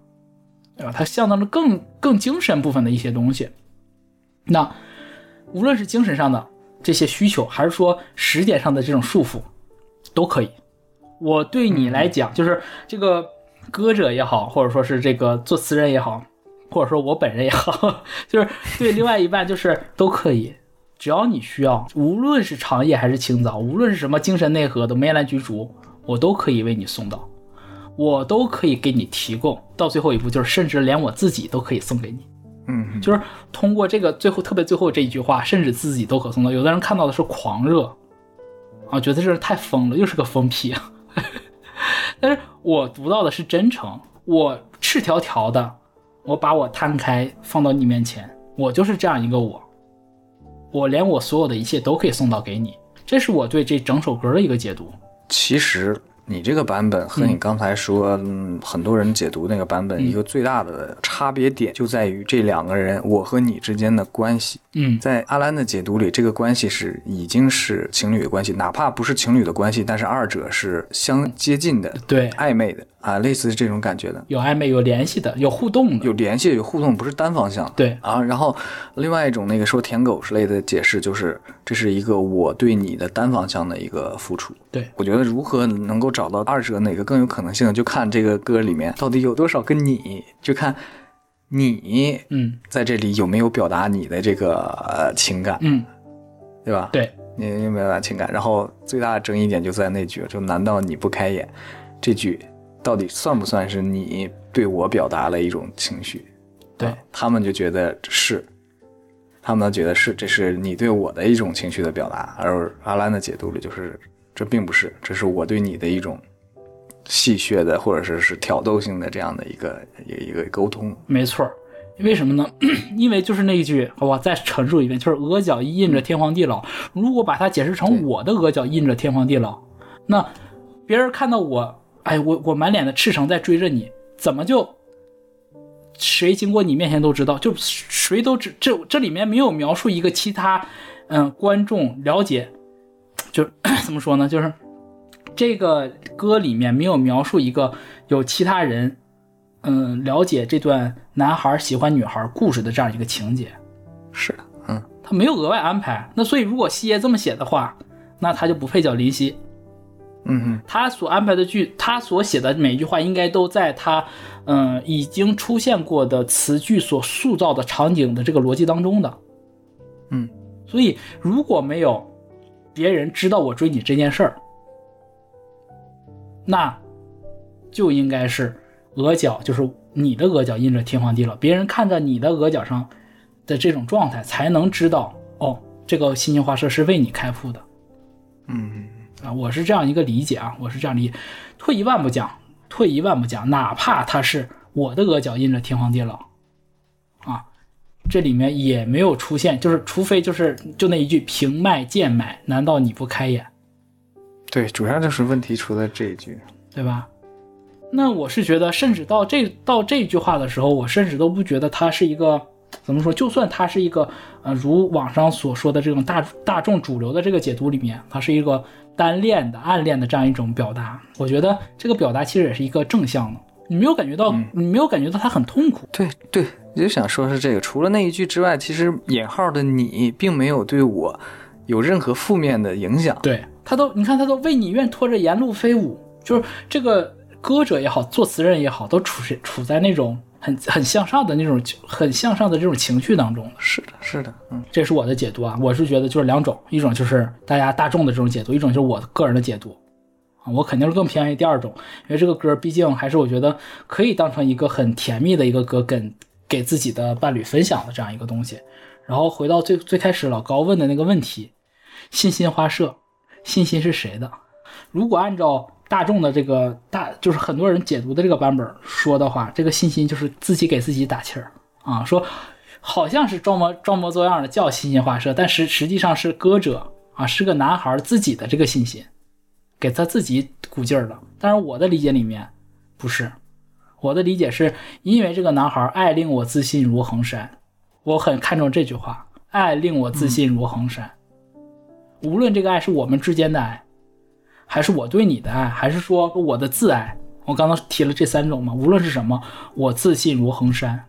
对吧？它象征着更更精神部分的一些东西。那无论是精神上的这些需求，还是说时间上的这种束缚，都可以。我对你来讲，就是这个歌者也好，或者说是这个作词人也好。或者说我本人也好，就是对另外一半就是都可以，只要你需要，无论是长夜还是清早，无论是什么精神内核的梅兰菊竹，我都可以为你送到，我都可以给你提供。到最后一步，就是甚至连我自己都可以送给你。嗯，就是通过这个最后特别最后这一句话，甚至自己都可送到。有的人看到的是狂热啊，觉得这太疯了，又是个疯批。但是我读到的是真诚，我赤条条的。我把我摊开放到你面前，我就是这样一个我，我连我所有的一切都可以送到给你，这是我对这整首歌的一个解读。其实。你这个版本和你刚才说，嗯，很多人解读那个版本，一个最大的差别点就在于这两个人我和你之间的关系。嗯，在阿兰的解读里，这个关系是已经是情侣的关系，哪怕不是情侣的关系，但是二者是相接近的，对，暧昧的啊，类似这种感觉的，有暧昧、有联系的、有互动的，有联系、有互动，不是单方向。对啊，然后另外一种那个说舔狗之类的解释，就是这是一个我对你的单方向的一个付出。对我觉得如何能够找到二者哪个。更有可能性，就看这个歌里面到底有多少个你，就看你，嗯，在这里有没有表达你的这个呃情感，嗯，对吧？对，你有没有表达情感？然后最大的争议点就在那句，就难道你不开眼？这句到底算不算是你对我表达了一种情绪？对他们就觉得是，他们觉得是，这是你对我的一种情绪的表达。而阿兰的解读里就是，这并不是，这是我对你的一种。戏谑的，或者是是挑逗性的这样的一个一个一个沟通，没错。为什么呢？因为就是那一句，我再陈述一遍，就是“额角印着天荒地老”。如果把它解释成我的额角印着天荒地老，那别人看到我，哎，我我满脸的赤诚在追着你，怎么就谁经过你面前都知道？就谁都知这这里面没有描述一个其他嗯观众了解，就 怎么说呢？就是。这个歌里面没有描述一个有其他人，嗯，了解这段男孩喜欢女孩故事的这样一个情节，是的，嗯，他没有额外安排。那所以如果西耶这么写的话，那他就不配叫林夕。嗯哼，他所安排的句，他所写的每一句话，应该都在他，嗯，已经出现过的词句所塑造的场景的这个逻辑当中的。嗯，所以如果没有别人知道我追你这件事儿。那，就应该是额角，就是你的额角印着天荒地老，别人看着你的额角上的这种状态，才能知道哦，这个新兴画社是为你开铺的。嗯，啊，我是这样一个理解啊，我是这样理解。退一万步讲，退一万步讲，哪怕他是我的额角印着天荒地老，啊，这里面也没有出现，就是除非就是就那一句平卖贱买，难道你不开眼？对，主要就是问题出在这一句，对吧？那我是觉得，甚至到这到这句话的时候，我甚至都不觉得它是一个怎么说？就算它是一个呃，如网上所说的这种大大众主流的这个解读里面，它是一个单恋的、暗恋的这样一种表达。我觉得这个表达其实也是一个正向的，你没有感觉到，你没有感觉到他很痛苦。对对，我就想说是这个。除了那一句之外，其实引号的你并没有对我有任何负面的影响。对。他都，你看，他都为你愿拖着沿路飞舞，就是这个歌者也好，作词人也好，都处处在那种很很向上的那种很向上的这种情绪当中。是的，是的，嗯，这是我的解读啊，我是觉得就是两种，一种就是大家大众的这种解读，一种就是我个人的解读，啊，我肯定是更偏向于第二种，因为这个歌毕竟还是我觉得可以当成一个很甜蜜的一个歌，跟给自己的伴侣分享的这样一个东西。然后回到最最开始老高问的那个问题，信心花社，信心是谁的？如果按照大众的这个大，就是很多人解读的这个版本说的话，这个信心就是自己给自己打气儿啊，说好像是装模装模作样的叫信心花社，但实实际上是歌者啊，是个男孩自己的这个信心，给他自己鼓劲儿的。但是我的理解里面不是，我的理解是因为这个男孩爱令我自信如衡山。我很看重这句话，爱令我自信如衡山。无论这个爱是我们之间的爱，还是我对你的爱，还是说我的自爱，我刚刚提了这三种嘛。无论是什么，我自信如恒山，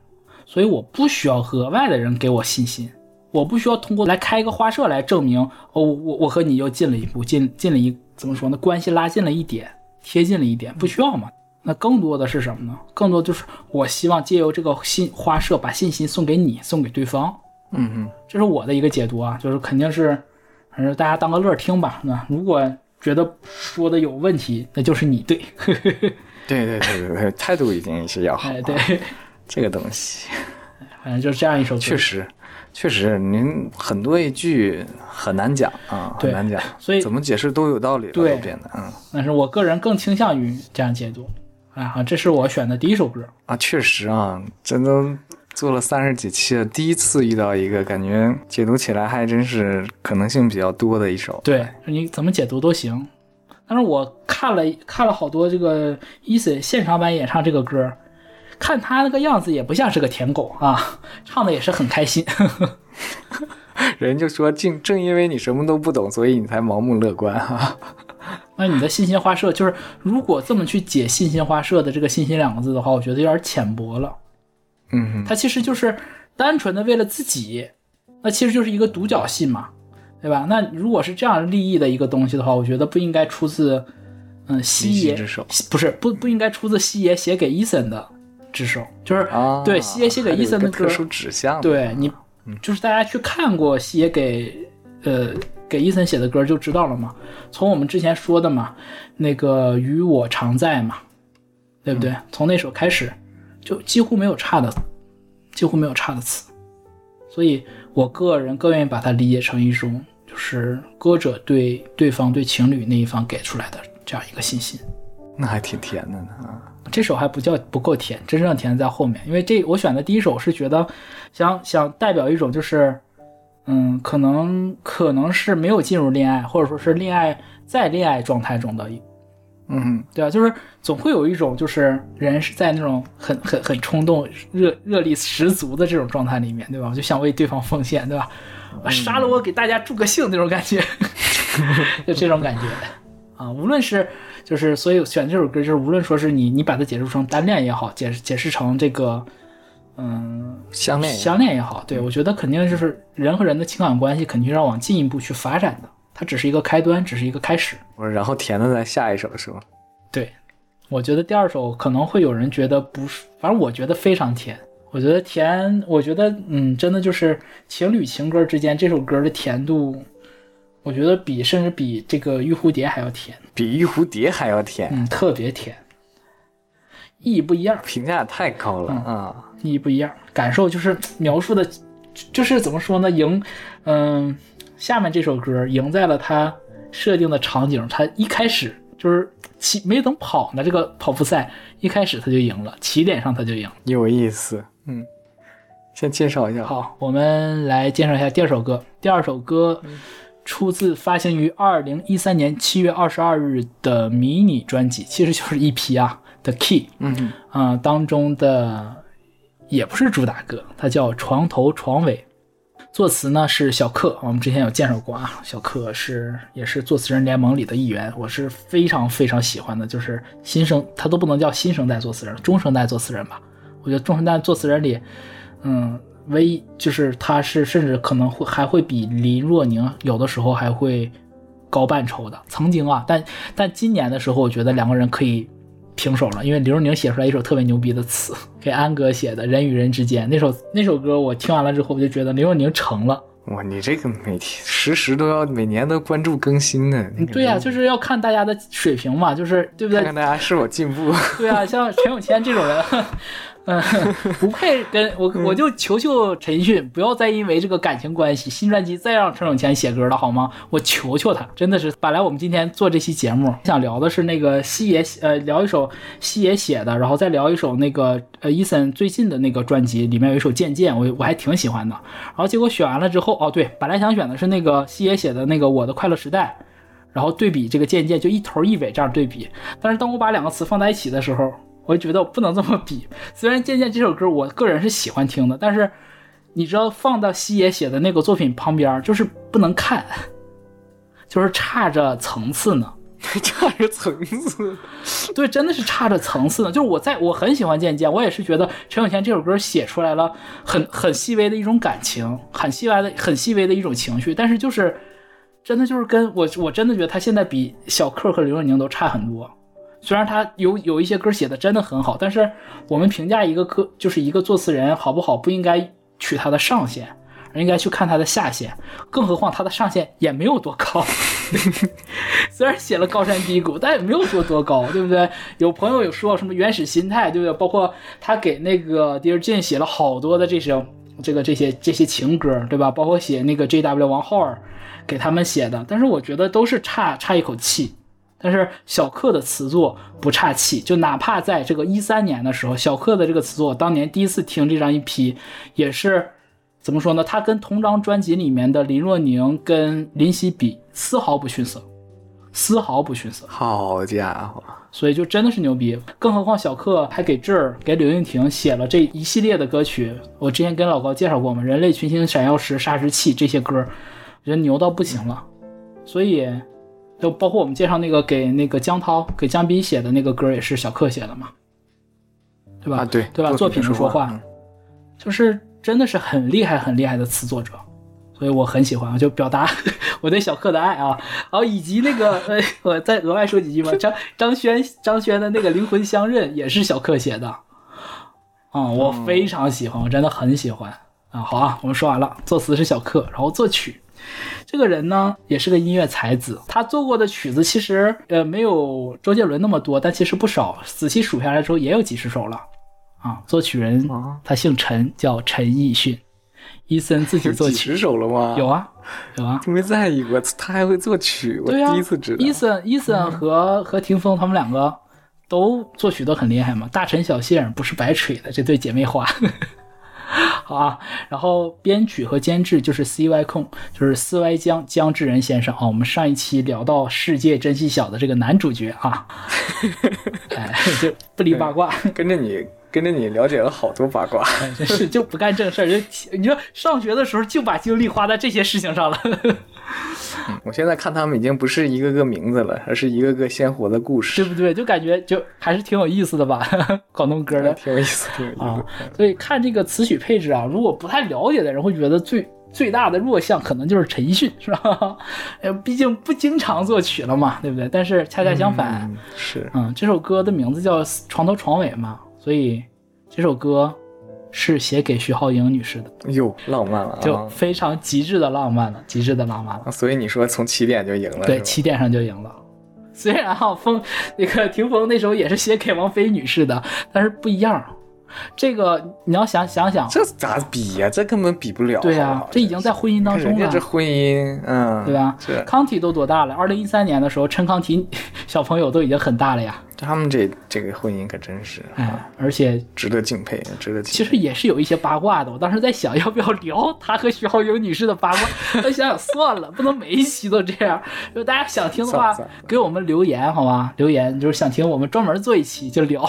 所以我不需要额外的人给我信心，我不需要通过来开一个花社来证明哦，我我和你又进了一步，进进了一怎么说呢？关系拉近了一点，贴近了一点，不需要嘛。那更多的是什么呢？更多就是我希望借由这个信花社把信心送给你，送给对方。嗯嗯，这是我的一个解读啊，就是肯定是，反正大家当个乐听吧。那如果觉得说的有问题，那就是你对。对对对对对，态度一定是要好。哎，对，这个东西，反正就是这样一首歌。确实，确实，您很多一句很难讲啊，很难讲，所以怎么解释都有道理了，对，变得嗯。但是我个人更倾向于这样解读。哎哈，这是我选的第一首歌啊！确实啊，真的做了三十几期了，第一次遇到一个感觉解读起来还真是可能性比较多的一首。对，你怎么解读都行。但是我看了看了好多这个 Eason 现场版演唱这个歌，看他那个样子也不像是个舔狗啊，唱的也是很开心。人就说，正正因为你什么都不懂，所以你才盲目乐观哈。那你的信心花舍就是，如果这么去解信心花舍的这个“信心”两个字的话，我觉得有点浅薄了。嗯，它其实就是单纯的为了自己，那其实就是一个独角戏嘛，对吧？那如果是这样立意的一个东西的话，我觉得不应该出自嗯西爷之手，不是不不应该出自西爷写给伊森的之手，就是对西爷写给伊森的特殊指向，对你就是大家去看过西爷给呃。给伊森写的歌就知道了嘛，从我们之前说的嘛，那个与我常在嘛，对不对？从那首开始，就几乎没有差的，几乎没有差的词，所以我个人更愿意把它理解成一种，就是歌者对对方对情侣那一方给出来的这样一个信心。那还挺甜的呢啊！这首还不叫不够甜，真正甜在后面，因为这我选的第一首是觉得想想代表一种就是。嗯，可能可能是没有进入恋爱，或者说是恋爱在恋爱状态中的，嗯，对啊，就是总会有一种就是人是在那种很很很冲动、热热力十足的这种状态里面，对吧？我就想为对方奉献，对吧？杀了我给大家助个兴那种感觉，就这种感觉啊。无论是就是所以选这首歌，就是无论说是你你把它解释成单恋也好，解解释成这个。嗯，相恋相恋也好，对我觉得肯定就是人和人的情感关系肯定要往进一步去发展的，它只是一个开端，只是一个开始。我说，然后甜的在下一首是吗？对，我觉得第二首可能会有人觉得不是，反正我觉得非常甜。我觉得甜，我觉得嗯，真的就是情侣情歌之间这首歌的甜度，我觉得比甚至比这个玉蝴蝶还要甜，比玉蝴蝶还要甜，嗯，特别甜。意义不一样，评价太高了啊！意义不一样，感受就是描述的，就是怎么说呢？赢，嗯，下面这首歌赢在了他设定的场景，他一开始就是起没等跑呢，这个跑步赛一开始他就赢了，起点上他就赢，有意思。嗯，先介绍一下。好，我们来介绍一下第二首歌。第二首歌出自发行于二零一三年七月二十二日的迷你专辑，其实就是一批啊。的 key，嗯啊，当中的也不是主打歌，它叫床头床尾，作词呢是小克，我们之前有介绍过啊，小克是也是作词人联盟里的一员，我是非常非常喜欢的，就是新生，他都不能叫新生代作词人，中生代作词人吧，我觉得中生代作词人里，嗯，唯一就是他是甚至可能会还会比林若宁有的时候还会高半筹的，曾经啊，但但今年的时候，我觉得两个人可以。平手了，因为刘若宁写出来一首特别牛逼的词，给安哥写的《人与人之间》那首那首歌，我听完了之后，我就觉得刘若宁成了，哇，你这个每天时时都要每年都关注更新呢。对呀，就是要看大家的水平嘛，就是对不对？看看大家是否进步。对啊，像陈永谦这种人。嗯，不配跟我，我就求求陈奕迅，不要再因为这个感情关系，新专辑再让陈永谦写歌了，好吗？我求求他，真的是。本来我们今天做这期节目，想聊的是那个西野，呃，聊一首西野写的，然后再聊一首那个呃伊森最近的那个专辑，里面有一首《渐渐》，我我还挺喜欢的。然后结果选完了之后，哦对，本来想选的是那个西野写的那个《我的快乐时代》，然后对比这个《渐渐》，就一头一尾这样对比。但是当我把两个词放在一起的时候，我就觉得我不能这么比，虽然《渐渐》这首歌我个人是喜欢听的，但是你知道放到西野写的那个作品旁边，就是不能看，就是差着层次呢，差着层次，对，真的是差着层次呢。就是我在我很喜欢《渐渐》，我也是觉得陈永谦这首歌写出来了很很细微的一种感情，很细微的很细微的一种情绪，但是就是真的就是跟我我真的觉得他现在比小克和刘若宁都差很多。虽然他有有一些歌写的真的很好，但是我们评价一个歌就是一个作词人好不好，不应该取他的上限，而应该去看他的下限。更何况他的上限也没有多高，虽然写了高山低谷，但也没有说多高，对不对？有朋友有说什么原始心态，对不对？包括他给那个 Dear Jane 写了好多的这些这个这些这些情歌，对吧？包括写那个 J.W. 王浩儿给他们写的，但是我觉得都是差差一口气。但是小克的词作不差气，就哪怕在这个一三年的时候，小克的这个词作，当年第一次听这张 EP，也是怎么说呢？他跟同张专辑里面的林若宁跟林夕比，丝毫不逊色，丝毫不逊色。好家伙，所以就真的是牛逼。更何况小克还给这儿给柳应婷写了这一系列的歌曲。我之前跟老高介绍过嘛，《人类群星闪耀时》《杀时器》这些歌，人牛到不行了。所以。就包括我们介绍那个给那个江涛给江斌写的那个歌，也是小克写的嘛，对吧？对对吧？作品的说话，就是真的是很厉害很厉害的词作者，所以我很喜欢，就表达 我对小克的爱啊。然后以及那个呃，我再额外说几句吧，张张轩张轩的那个灵魂相认也是小克写的，啊，我非常喜欢，我真的很喜欢啊。好啊，我们说完了，作词是小克，然后作曲。这个人呢，也是个音乐才子。他做过的曲子其实，呃，没有周杰伦那么多，但其实不少。仔细数下来之后，也有几十首了。啊，作曲人他姓陈，叫陈奕迅。伊森自己作曲。几十首了吗？有啊，有啊。没在意过，他还会作曲，我第一次知道。伊森，伊森和和霆锋他们两个都作曲都很厉害嘛。大陈小谢不是白吹的，这对姐妹花。好啊，然后编曲和监制就是 C.Y. 控，就是四 Y 江江志仁先生啊。我们上一期聊到世界真细小的这个男主角啊，哎，就不离八卦，跟着你跟着你了解了好多八卦，真是就不干正事儿，就你说上学的时候就把精力花在这些事情上了。我现在看他们已经不是一个个名字了，而是一个个鲜活的故事，对不对？就感觉就还是挺有意思的吧，广东歌的，挺有意思，挺有意思。所以看这个词曲配置啊，如果不太了解的人会觉得最最大的弱项可能就是陈奕迅，是吧？呃，毕竟不经常作曲了嘛，对不对？但是恰恰相反，是，嗯，这首歌的名字叫《床头床尾》嘛，所以这首歌。是写给徐浩英女士的，哟，浪漫了，就非常极致的浪漫了，极致的浪漫了。所以你说从起点就赢了，对，起点上就赢了。虽然哈，风那个霆锋那首也是写给王菲女士的，但是不一样。这个你要想想想，这咋比呀？这根本比不了。对呀，这已经在婚姻当中了。这婚姻，嗯，对吧？康体都多大了？二零一三年的时候，陈康体 小朋友都已经很大了呀。他们这这个婚姻可真是，哎，而且值得敬佩，值得。其实也是有一些八卦的。我当时在想，要不要聊他和徐浩英女士的八卦？我想想算了，不能每一期都这样。如果大家想听的话，给我们留言好吗？留言就是想听我们专门做一期就聊。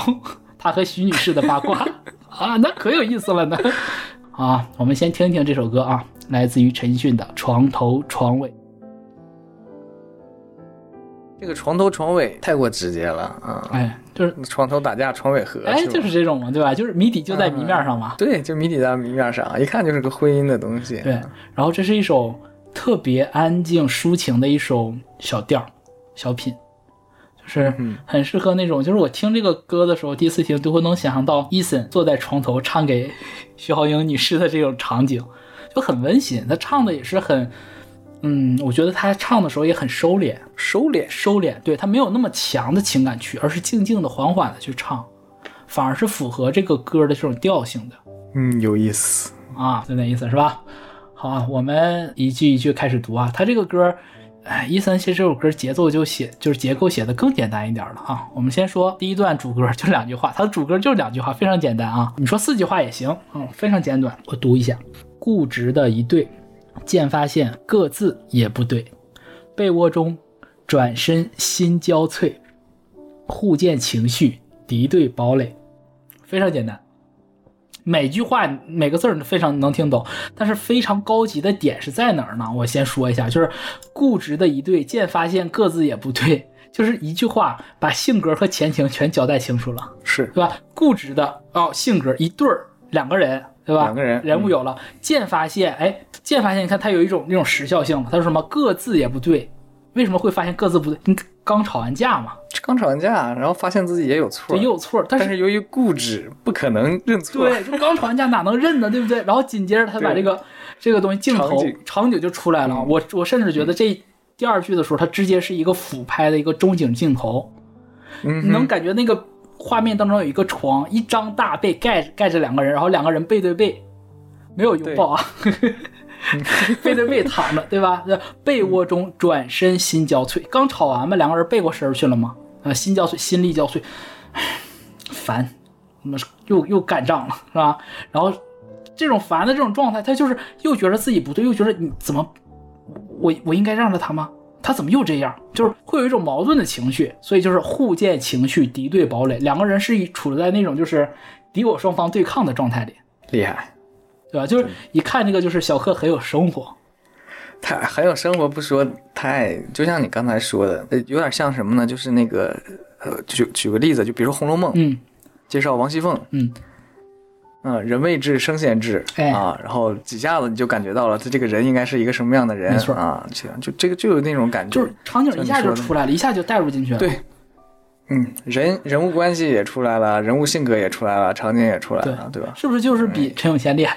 他和徐女士的八卦 啊，那可有意思了呢！啊，我们先听听这首歌啊，来自于陈奕迅的《床头床尾》。这个床头床尾太过直接了啊！哎，就是床头打架床尾和，哎，就是这种嘛，对吧？就是谜底就在谜面上嘛。对，就谜底在谜面上，一看就是个婚姻的东西。对，然后这是一首特别安静抒情的一首小调小品。是很适合那种，就是我听这个歌的时候，第一次听都会能想象到伊森坐在床头唱给徐浩英女士的这种场景，就很温馨。他唱的也是很，嗯，我觉得他唱的时候也很收敛，收敛，收敛。对他没有那么强的情感区，而是静静的、缓缓的去唱，反而是符合这个歌的这种调性的。嗯，有意思啊，就那意思是吧？好啊，我们一句一句开始读啊。他这个歌。哎，伊森写这首歌节奏就写就是结构写的更简单一点了啊。我们先说第一段主歌，就两句话，它的主歌就是两句话，非常简单啊。你说四句话也行，嗯，非常简短。我读一下：固执的一对，渐发现各自也不对。被窝中，转身心交瘁，互见情绪敌对堡垒，非常简单。每句话每个字儿非常能听懂，但是非常高级的点是在哪儿呢？我先说一下，就是固执的一对，渐发现各自也不对，就是一句话把性格和前情全交代清楚了，是对吧？固执的哦，性格一对儿两个人，对吧？两个人人物有了，渐发现，哎，渐发现，你看他有一种那种时效性了，他说什么各自也不对，为什么会发现各自不对？你刚吵完架嘛。刚吵完架，然后发现自己也有错，也有错，但是由于固执，不可能认错。对，就刚吵完架哪能认呢？对不对？然后紧接着他把这个这个东西镜头场景就出来了。我我甚至觉得这第二句的时候，他直接是一个俯拍的一个中景镜头，你能感觉那个画面当中有一个床，一张大被盖盖着两个人，然后两个人背对背，没有拥抱啊，背对背躺着，对吧？被窝中转身心交瘁，刚吵完嘛，两个人背过身去了嘛？啊，心交瘁，心力交瘁，烦，怎么又又干仗了，是吧？然后这种烦的这种状态，他就是又觉得自己不对，又觉得你怎么，我我应该让着他吗？他怎么又这样？就是会有一种矛盾的情绪，所以就是互见情绪，敌对堡垒，两个人是处在那种就是敌我双方对抗的状态里，厉害，对吧？就是一看这个就是小贺很有生活。他很有生活不说，太就像你刚才说的，有点像什么呢？就是那个，呃，举举个例子，就比如说《红楼梦》，嗯，介绍王熙凤，嗯，嗯，人未至，声先至，啊，然后几下子你就感觉到了，他这个人应该是一个什么样的人，没错啊，就这个就有那种感觉，就是场景一下就出来了，一下就带入进去了，对。嗯，人人物关系也出来了，人物性格也出来了，场景也出来了，对吧？是不是就是比陈永贤厉害？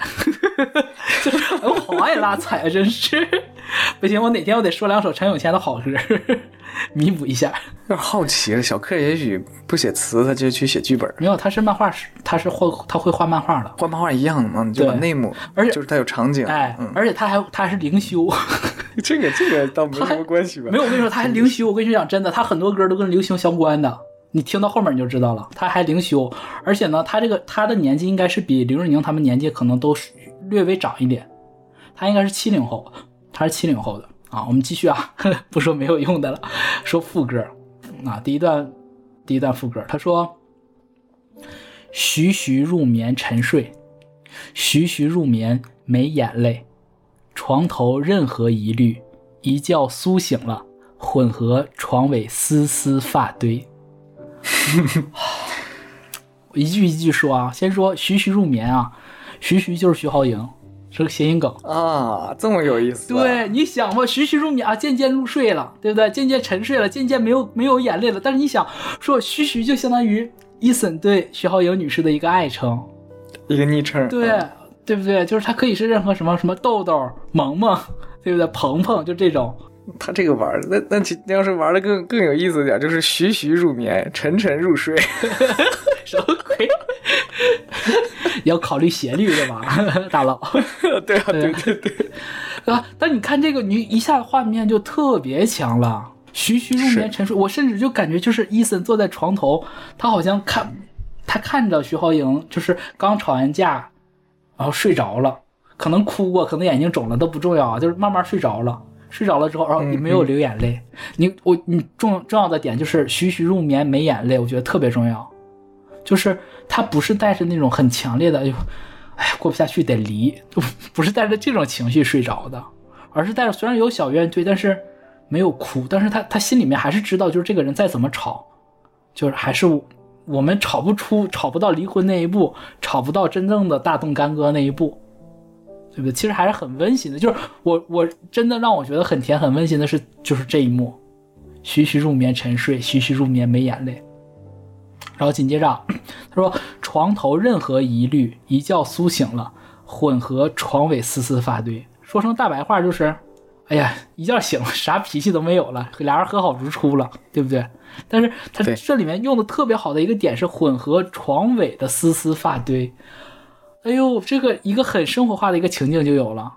我好爱拉踩啊，真是！不行，我哪天我得说两首陈永谦的好歌，弥补一下。有点好奇了，小克也许不写词，他就去写剧本。没有，他是漫画师，他是画，他会画漫画的，画漫画一样的嘛，你就把内幕，而且就是他有场景，哎，而且他还他还是灵修，这个这个倒没什么关系吧？没有，我跟你说，他还灵修。我跟你讲，真的，他很多歌都跟灵修相关的。你听到后面你就知道了，他还灵修，而且呢，他这个他的年纪应该是比林瑞宁他们年纪可能都是略微长一点，他应该是七零后，他是七零后的啊。我们继续啊，不说没有用的了，说副歌啊，第一段第一段副歌，他说：徐徐入眠沉睡，徐徐入眠没眼泪，床头任何疑虑，一觉苏醒了，混合床尾丝丝发堆。一句一句说啊，先说徐徐入眠啊，徐徐就是徐浩莹，是个谐音梗啊，这么有意思。对，你想嘛，徐徐入眠啊，渐渐入睡了，对不对？渐渐沉睡了，渐渐没有没有眼泪了。但是你想说，徐徐就相当于伊森对徐浩莹女士的一个爱称，一个昵称。对，对不对？就是它可以是任何什么什么豆豆、萌萌，对不对？鹏鹏，就这种。他这个玩那那那要是玩的更更有意思点，就是徐徐入眠，沉沉入睡，什么鬼？要考虑斜率的吧，大佬。对啊，对对对。啊，但你看这个，你一下画面就特别强了，徐徐入眠，沉睡。我甚至就感觉就是伊森坐在床头，他好像看他看着徐浩莹，就是刚吵完架，然后睡着了，可能哭过，可能眼睛肿了都不重要啊，就是慢慢睡着了。睡着了之后，然后你没有流眼泪，你我你重重要的点就是徐徐入眠没眼泪，我觉得特别重要，就是他不是带着那种很强烈的，哎呦，哎呀过不下去得离，不是带着这种情绪睡着的，而是带着虽然有小怨怼，但是没有哭，但是他他心里面还是知道，就是这个人再怎么吵，就是还是我们吵不出，吵不到离婚那一步，吵不到真正的大动干戈那一步。对不对？其实还是很温馨的，就是我我真的让我觉得很甜很温馨的是，就是这一幕，徐徐入眠沉睡，徐徐入眠没眼泪。然后紧接着 他说：“床头任何疑虑，一觉苏醒了，混合床尾丝丝发堆。说成大白话就是，哎呀，一觉醒了 啥脾气都没有了，俩人和好如初了，对不对？但是他这里面用的特别好的一个点是混合床尾的丝丝发堆。哎呦，这个一个很生活化的一个情境就有了，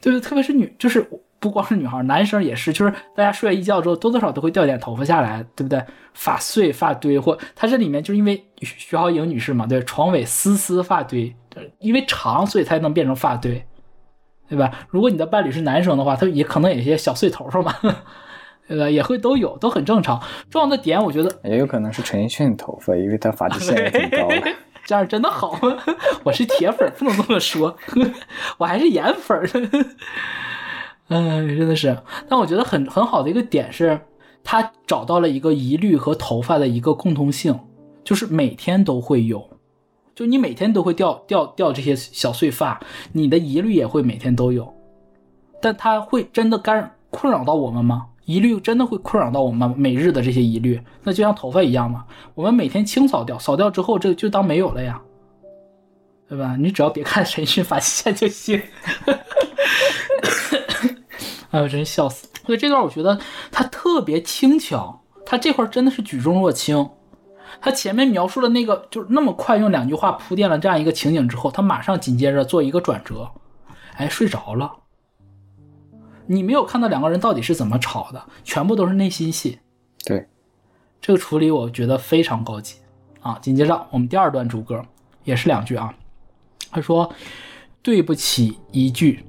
对不对？特别是女，就是不光是女孩，男生也是，就是大家睡了一觉之后，多多少都会掉点头发下来，对不对？发碎、发堆，或它这里面就是因为徐浩颖女士嘛，对，床尾丝丝发堆，因为长，所以才能变成发堆，对吧？如果你的伴侣是男生的话，他也可能有些小碎头发嘛，对吧？也会都有，都很正常。重要的点，我觉得也有可能是陈奕迅头发，因为他发际线也挺高的。这样真的好吗？我是铁粉，不能这么说，我还是颜粉。嗯，真的是。但我觉得很很好的一个点是，他找到了一个疑虑和头发的一个共通性，就是每天都会有，就你每天都会掉掉掉这些小碎发，你的疑虑也会每天都有。但它会真的干困扰到我们吗？疑虑真的会困扰到我们每日的这些疑虑，那就像头发一样嘛，我们每天清扫掉，扫掉之后这就当没有了呀，对吧？你只要别看陈奕迅发际线就行。哎呦，真笑死！所以这段我觉得他特别轻巧，他这块真的是举重若轻。他前面描述了那个就是那么快用两句话铺垫了这样一个情景之后，他马上紧接着做一个转折，哎，睡着了。你没有看到两个人到底是怎么吵的，全部都是内心戏。对，这个处理我觉得非常高级啊！紧接着我们第二段主歌也是两句啊，他说：“对不起一句，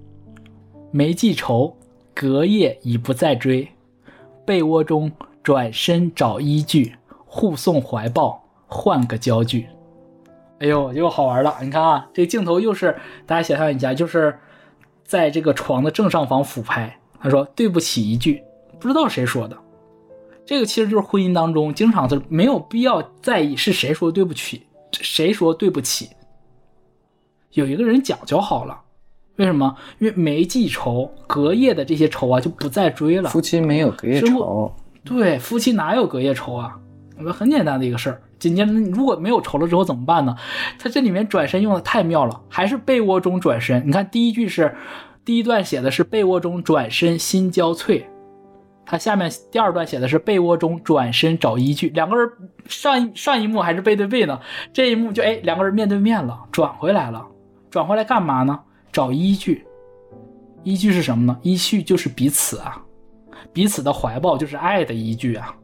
没记仇，隔夜已不再追，被窝中转身找依据，护送怀抱换个焦距。”哎呦，又好玩了！你看啊，这镜头又是大家想象一下，就是。在这个床的正上方俯拍，他说：“对不起一句，不知道谁说的。”这个其实就是婚姻当中经常是没有必要在意是谁说对不起，谁说对不起。有一个人讲就好了，为什么？因为没记仇，隔夜的这些仇啊就不再追了。夫妻没有隔夜仇，对，夫妻哪有隔夜仇啊？我们很简单的一个事儿。紧接着，如果没有仇了之后怎么办呢？他这里面转身用的太妙了，还是被窝中转身。你看第一句是，第一段写的是被窝中转身心焦悴，他下面第二段写的是被窝中转身找依据。两个人上一上一幕还是背对背呢，这一幕就哎两个人面对面了，转回来了，转回来干嘛呢？找依据，依据是什么呢？依据就是彼此啊，彼此的怀抱就是爱的依据啊。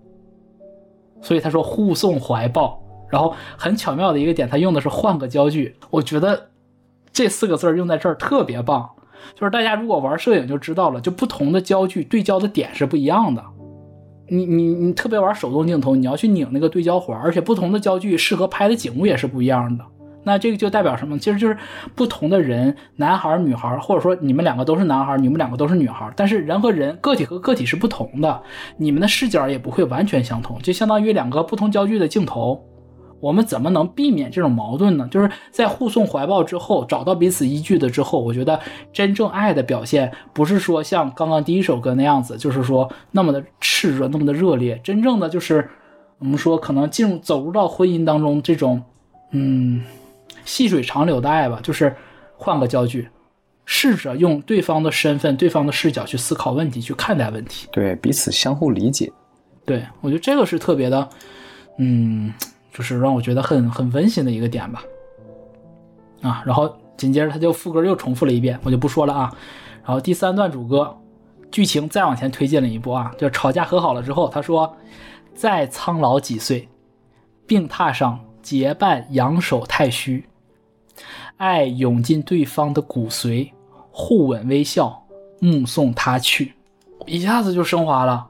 所以他说护送怀抱，然后很巧妙的一个点，他用的是换个焦距。我觉得这四个字用在这儿特别棒。就是大家如果玩摄影就知道了，就不同的焦距对焦的点是不一样的。你你你特别玩手动镜头，你要去拧那个对焦环，而且不同的焦距适合拍的景物也是不一样的。那这个就代表什么？其实就是不同的人，男孩、女孩，或者说你们两个都是男孩，你们两个都是女孩，但是人和人，个体和个体是不同的，你们的视角也不会完全相同，就相当于两个不同焦距的镜头。我们怎么能避免这种矛盾呢？就是在互送怀抱之后，找到彼此依据的之后，我觉得真正爱的表现不是说像刚刚第一首歌那样子，就是说那么的炽热，那么的热烈。真正的就是我们说可能进入走入到婚姻当中这种，嗯。细水长流的爱吧，就是换个焦距，试着用对方的身份、对方的视角去思考问题，去看待问题。对，彼此相互理解。对我觉得这个是特别的，嗯，就是让我觉得很很温馨的一个点吧。啊，然后紧接着他就副歌又重复了一遍，我就不说了啊。然后第三段主歌，剧情再往前推进了一步啊，就吵架和好了之后，他说：“再苍老几岁，病榻上结伴仰首太虚。”爱涌进对方的骨髓，互吻微笑，目送他去，一下子就升华了，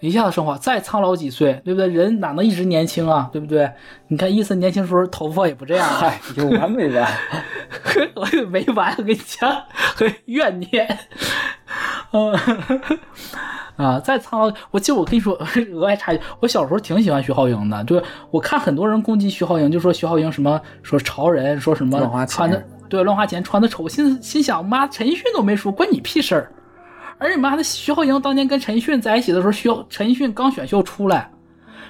一下子升华。再苍老几岁，对不对？人哪能一直年轻啊？对不对？你看伊森年轻时候头发也不这样，嗨，有完没完？我没完，我跟你讲，怨念。嗯。啊，再苍老，我记得我跟你说，额外插一句，我小时候挺喜欢徐浩英的，就是，我看很多人攻击徐浩英，就说徐浩英什么说潮人，说什么穿的对乱花钱穿的丑，心心想妈，陈奕迅都没说，关你屁事儿。而且妈的，徐浩英当年跟陈奕迅在一起的时候，徐陈奕迅刚选秀出来，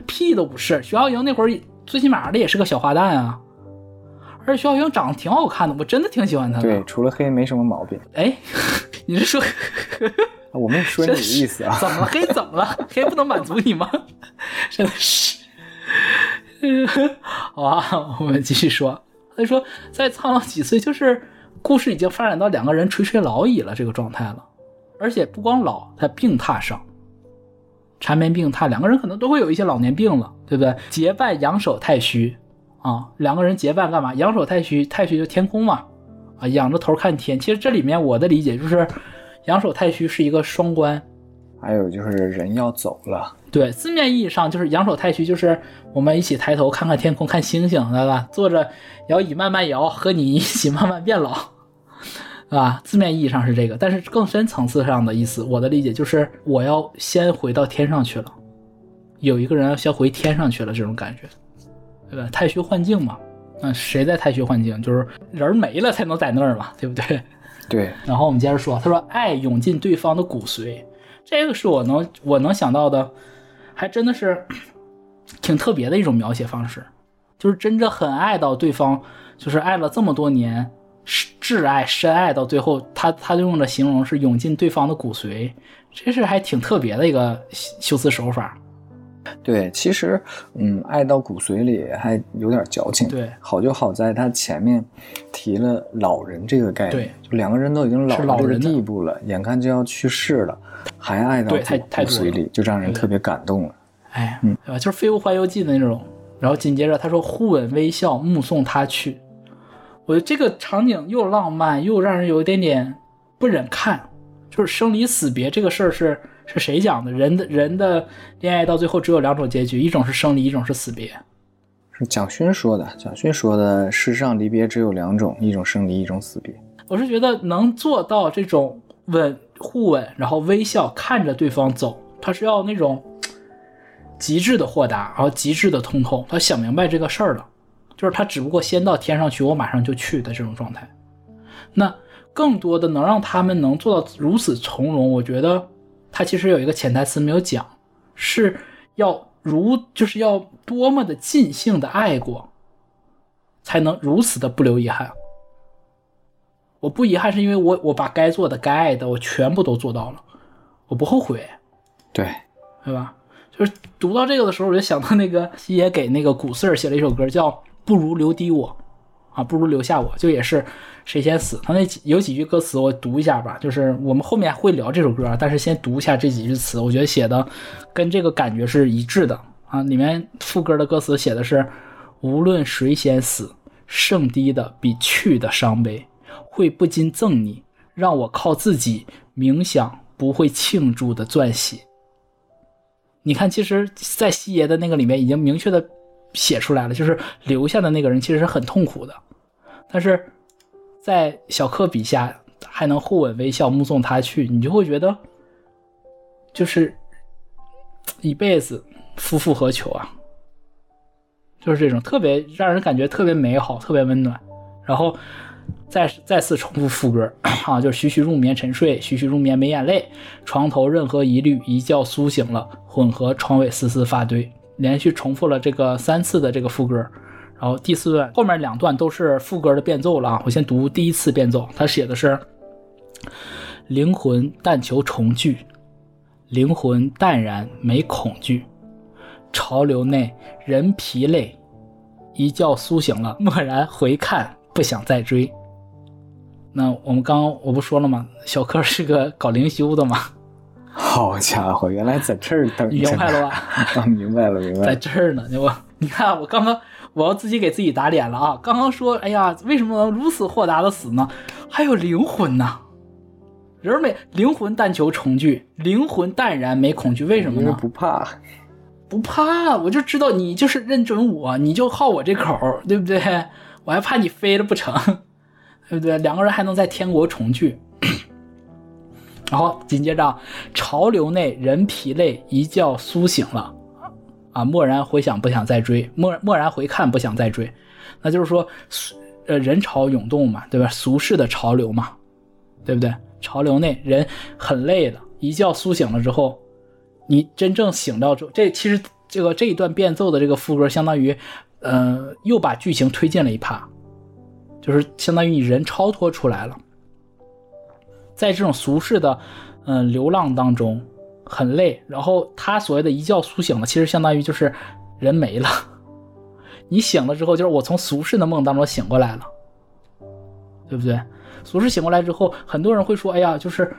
屁都不是，徐浩英那会儿最起码的也是个小花旦啊。而且徐浩英长得挺好看的，我真的挺喜欢她的。对，除了黑没什么毛病。哎，你是说？我没说你的意思啊。怎么了？黑怎么了？黑不能满足你吗？真的是。好吧，我们继续说。他说，在苍老几岁，就是故事已经发展到两个人垂垂老矣了这个状态了，而且不光老，在病榻上，缠绵病榻，两个人可能都会有一些老年病了，对不对？结伴仰首太虚啊，两个人结伴干嘛？仰首太虚，太虚就天空嘛，啊，仰着头看天。其实这里面我的理解就是，仰首太虚是一个双关。还有就是人要走了，对，字面意义上就是仰首太虚，就是我们一起抬头看看天空，看星星，对吧？坐着摇椅慢慢摇，和你一起慢慢变老，啊？字面意义上是这个，但是更深层次上的意思，我的理解就是我要先回到天上去了，有一个人要先回天上去了，这种感觉，对吧？太虚幻境嘛，那谁在太虚幻境？就是人没了才能在那儿嘛，对不对？对。然后我们接着说，他说爱涌进对方的骨髓。这个是我能我能想到的，还真的是挺特别的一种描写方式，就是真正很爱到对方，就是爱了这么多年，挚爱深爱到最后，他他用的形容是涌进对方的骨髓，这是还挺特别的一个修辞手法。对，其实嗯，爱到骨髓里还有点矫情。对，好就好在他前面提了老人这个概念，对，就两个人都已经老到这个地步了，眼看就要去世了。还爱到骨髓里，就让人特别感动了。哎，嗯，对吧？就是《飞屋环游记》的那种。然后紧接着他说：“忽吻微笑，目送他去。”我觉得这个场景又浪漫，又让人有一点点不忍看。就是生离死别这个事儿是是谁讲的？人的人的恋爱到最后只有两种结局，一种是生离，一种是死别。是蒋勋说的。蒋勋说的：“世上离别只有两种，一种生离，一种死别。”我是觉得能做到这种吻。互吻，然后微笑看着对方走，他是要那种极致的豁达，然后极致的通透。他想明白这个事儿了，就是他只不过先到天上去，我马上就去的这种状态。那更多的能让他们能做到如此从容，我觉得他其实有一个潜台词没有讲，是要如就是要多么的尽兴的爱过，才能如此的不留遗憾。我不遗憾，是因为我我把该做的、该爱的，我全部都做到了，我不后悔，对，对吧？就是读到这个的时候，我就想到那个西野给那个古四儿写了一首歌，叫《不如留低我》，不如留下我，就也是谁先死。他那有几句歌词，我读一下吧。就是我们后面会聊这首歌，但是先读一下这几句词，我觉得写的跟这个感觉是一致的啊。里面副歌的歌词写的是：无论谁先死，剩低的比去的伤悲。会不禁赠你，让我靠自己冥想，不会庆祝的钻玺。你看，其实，在西爷的那个里面已经明确的写出来了，就是留下的那个人其实是很痛苦的，但是在小克笔下还能互吻微笑，目送他去，你就会觉得，就是一辈子夫复何求啊？就是这种特别让人感觉特别美好、特别温暖，然后。再再次重复副歌啊，就是徐徐入眠沉睡，徐徐入眠没眼泪，床头任何疑虑，一觉苏醒了，混合床尾丝丝发堆，连续重复了这个三次的这个副歌，然后第四段后面两段都是副歌的变奏了啊，我先读第一次变奏，他写的是灵魂但求重聚，灵魂淡然没恐惧，潮流内人疲累，一觉苏醒了，蓦然回看，不想再追。那我们刚刚我不说了吗？小柯是个搞灵修的嘛。好家伙，原来在这儿等。明白了吧？啊，明白了，明白了。在这儿呢，我你看，我刚刚我要自己给自己打脸了啊！刚刚说，哎呀，为什么能如此豁达的死呢？还有灵魂呢？人没灵魂，但求重聚；灵魂淡然，没恐惧。为什么呢？不怕，不怕，我就知道你就是认准我，你就好我这口，对不对？我还怕你飞了不成？对不对？两个人还能在天国重聚，然后紧接着，潮流内人疲累，一觉苏醒了，啊，蓦然回想，不想再追，蓦蓦然回看，不想再追，那就是说，呃，人潮涌动嘛，对吧？俗世的潮流嘛，对不对？潮流内人很累了，一觉苏醒了之后，你真正醒到之后，这其实这个这一段变奏的这个副歌，相当于，呃，又把剧情推进了一趴。就是相当于你人超脱出来了，在这种俗世的嗯流浪当中很累，然后他所谓的一觉苏醒了，其实相当于就是人没了。你醒了之后，就是我从俗世的梦当中醒过来了，对不对？俗世醒过来之后，很多人会说：“哎呀，就是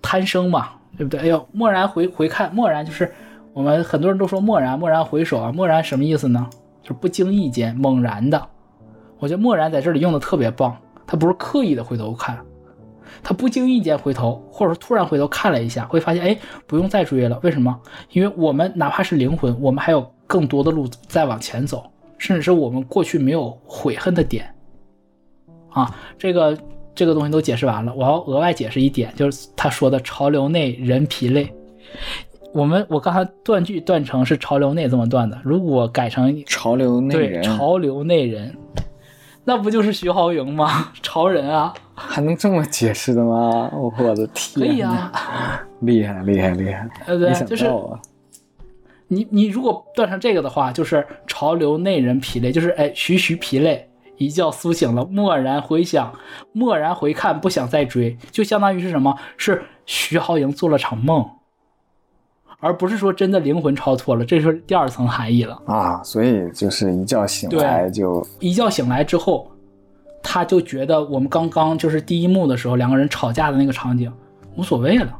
贪生嘛，对不对？”哎呦，蓦然回回看，蓦然就是我们很多人都说蓦然，蓦然回首啊，蓦然什么意思呢？就是不经意间，猛然的。我觉得蓦然在这里用的特别棒，他不是刻意的回头看，他不经意间回头，或者说突然回头看了一下，会发现，哎，不用再追了。为什么？因为我们哪怕是灵魂，我们还有更多的路在往前走，甚至是我们过去没有悔恨的点。啊，这个这个东西都解释完了，我要额外解释一点，就是他说的潮流内人疲累。我们我刚才断句断成是潮流内这么断的，如果改成潮流内对人，潮流内人，那不就是徐濠萦吗？潮人啊，还能这么解释的吗？我的天！可以啊，厉害厉害厉害！呃对就是你你如果断成这个的话，就是潮流内人疲累，就是哎徐徐疲累，一觉苏醒了，蓦然回想，蓦然回看，不想再追，就相当于是什么？是徐浩莹做了场梦，而不是说真的灵魂超脱了，这是第二层含义了。啊，所以就是一觉醒来就一觉醒来之后，他就觉得我们刚刚就是第一幕的时候两个人吵架的那个场景无所谓了。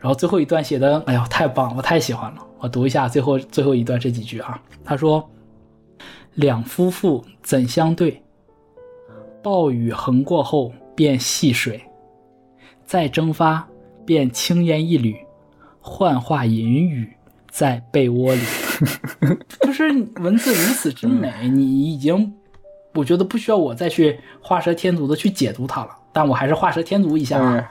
然后最后一段写的，哎呀，太棒了，我太喜欢了。我读一下最后最后一段这几句啊。他说：“两夫妇怎相对？暴雨横过后变细水，再蒸发变轻烟一缕，幻化银雨在被窝里。”就是文字如此之美，你已经，我觉得不需要我再去画蛇添足的去解读它了。但我还是画蛇添足一下啊。嗯，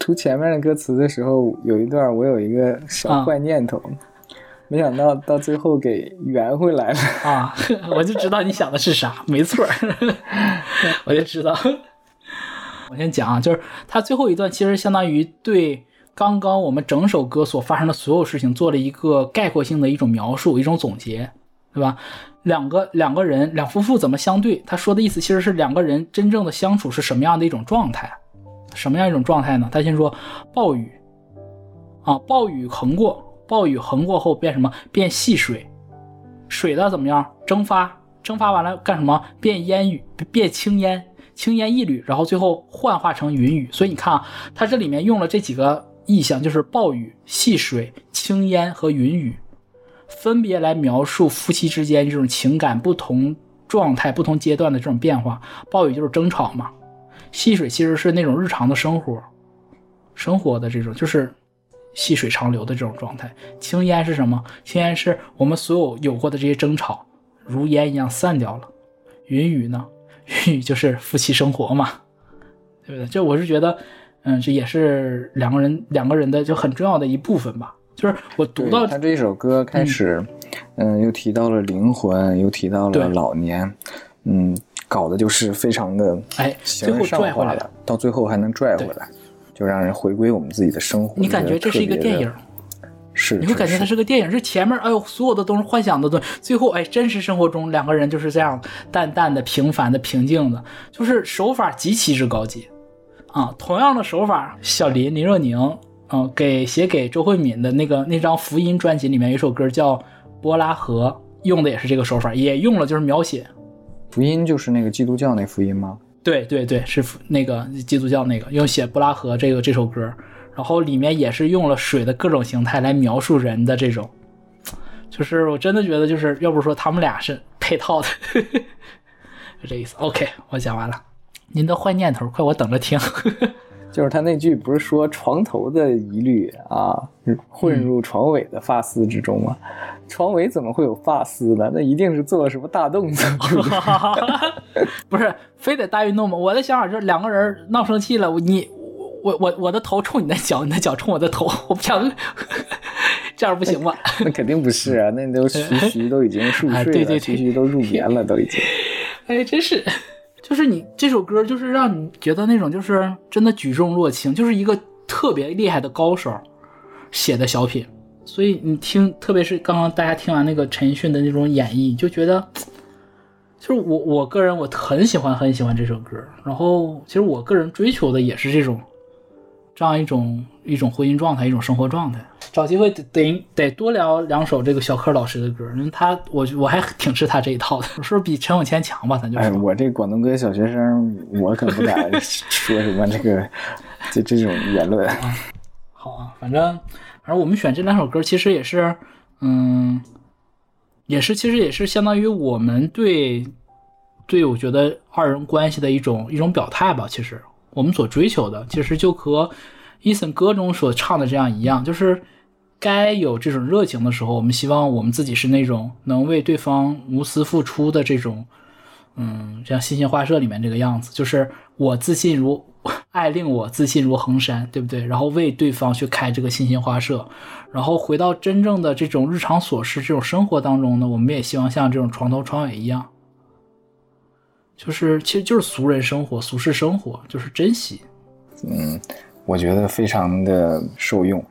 读前面的歌词的时候，有一段我有一个小坏念头，没想到到最后给圆回来了。啊，我就知道你想的是啥，没错儿，我就知道。我先讲啊，就是它最后一段其实相当于对刚刚我们整首歌所发生的所有事情做了一个概括性的一种描述，一种总结，对吧？两个两个人两夫妇怎么相对？他说的意思其实是两个人真正的相处是什么样的一种状态？什么样一种状态呢？他先说暴雨啊，暴雨横过，暴雨横过后变什么？变细水，水的怎么样？蒸发，蒸发完了干什么？变烟雨，变青烟，青烟一缕，然后最后幻化成云雨。所以你看啊，它这里面用了这几个意象，就是暴雨、细水、青烟和云雨，分别来描述夫妻之间这种情感不同状态、不同阶段的这种变化。暴雨就是争吵嘛，细水其实是那种日常的生活，生活的这种就是细水长流的这种状态。青烟是什么？青烟是我们所有有过的这些争吵，如烟一样散掉了。云雨呢？云 雨就是夫妻生活嘛，对不对？就我是觉得，嗯，这也是两个人两个人的就很重要的一部分吧。就是我读到他这一首歌开始，嗯，又提到了灵魂，又提到了老年，嗯，搞的就是非常的哎，最后拽回来了。到最后还能拽回来，就让人回归我们自己的生活。你感觉这是一个电影，是，你会感觉它是是个电影，这前面哎呦所有的都是幻想的东西，最后哎真实生活中两个人就是这样淡淡的、平凡的、平静的，就是手法极其之高级啊。同样的手法，小林林若宁，嗯、给写给周慧敏的那个那张福音专辑里面有一首歌叫《波拉河》，用的也是这个手法，也用了就是描写。福音，就是那个基督教那福音吗？对对对，是福那个基督教那个用写布拉河这个这首歌，然后里面也是用了水的各种形态来描述人的这种，就是我真的觉得就是要不说他们俩是配套的，就这意思。OK，我讲完了，您的坏念头，快我等着听。就是他那句不是说床头的疑虑啊，混嗯入床尾的发丝之中吗？床尾怎么会有发丝呢？那一定是做了什么大动作，是 不是？不是非得大运动吗？我的想法就是两个人闹生气了，你我我我的头冲你的脚，你的脚冲我的头，我不想，这样不行吧？那肯定不是啊，那都徐徐都已经入睡了，哎对对对徐徐都入眠了，都已经。哎，真是，就是你这首歌，就是让你觉得那种就是真的举重若轻，就是一个特别厉害的高手写的小品。所以你听，特别是刚刚大家听完那个陈奕迅的那种演绎，就觉得就是我我个人我很喜欢很喜欢这首歌，然后其实我个人追求的也是这种这样一种一种婚姻状态，一种生活状态。找机会得得得多聊两首这个小柯老师的歌，因为他我我还挺吃他这一套的，是不是比陈永谦强吧？咱就哎，我这广东歌小学生，我可不敢 说什么这个这这种言论。好啊，反正反正我们选这两首歌，其实也是嗯，也是其实也是相当于我们对对我觉得二人关系的一种一种表态吧。其实我们所追求的，其实就和 Eason 歌中所唱的这样一样，就是。该有这种热情的时候，我们希望我们自己是那种能为对方无私付出的这种，嗯，像《星星画社》里面这个样子，就是我自信如 爱令我自信如恒山，对不对？然后为对方去开这个星星画社，然后回到真正的这种日常琐事、这种生活当中呢，我们也希望像这种床头床尾一样，就是其实就是俗人生活、俗世生活，就是珍惜。嗯，我觉得非常的受用。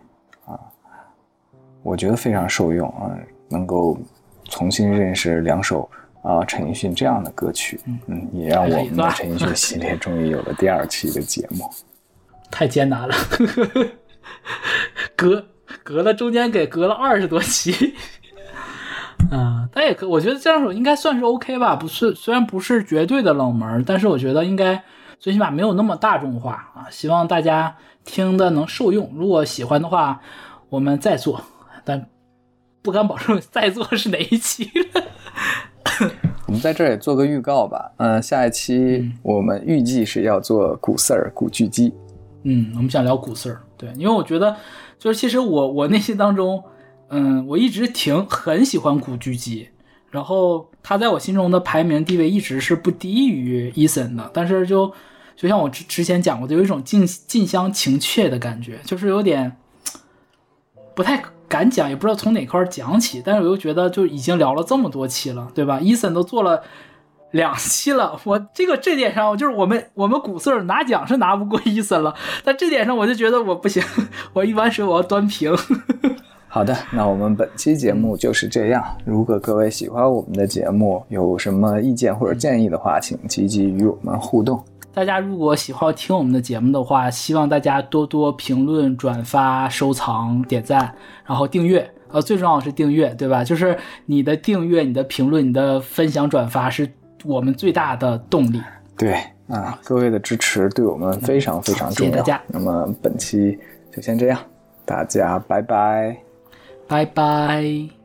我觉得非常受用啊，能够重新认识两首啊陈奕迅这样的歌曲，嗯，也让我们的陈奕迅系列终于有了第二期的节目。太艰难了，隔隔了中间给隔了二十多期，嗯，但也可我觉得这两首应该算是 OK 吧，不是虽然不是绝对的冷门，但是我觉得应该最起码没有那么大众化啊。希望大家听的能受用，如果喜欢的话，我们再做。但不敢保证 在座是哪一期。我们在这儿也做个预告吧。嗯，下一期我们预计是要做古四儿古巨基。嗯，我们想聊古四儿。对，因为我觉得，就是其实我我内心当中，嗯，我一直挺很喜欢古巨基，然后他在我心中的排名地位一直是不低于伊森的。但是就就像我之之前讲过的，有一种近近乡情怯的感觉，就是有点不太。敢讲也不知道从哪块讲起，但是我又觉得就已经聊了这么多期了，对吧？伊森都做了两期了，我这个这点上就是我们我们古四拿奖是拿不过伊森了，但这点上我就觉得我不行，我一碗水我要端平。好的，那我们本期节目就是这样。如果各位喜欢我们的节目，有什么意见或者建议的话，请积极与我们互动。大家如果喜欢听我们的节目的话，希望大家多多评论、转发、收藏、点赞，然后订阅。呃，最重要的是订阅，对吧？就是你的订阅、你的评论、你的分享、转发，是我们最大的动力。对啊，各位的支持对我们非常非常重要。谢谢大家。那么本期就先这样，大家拜拜，拜拜。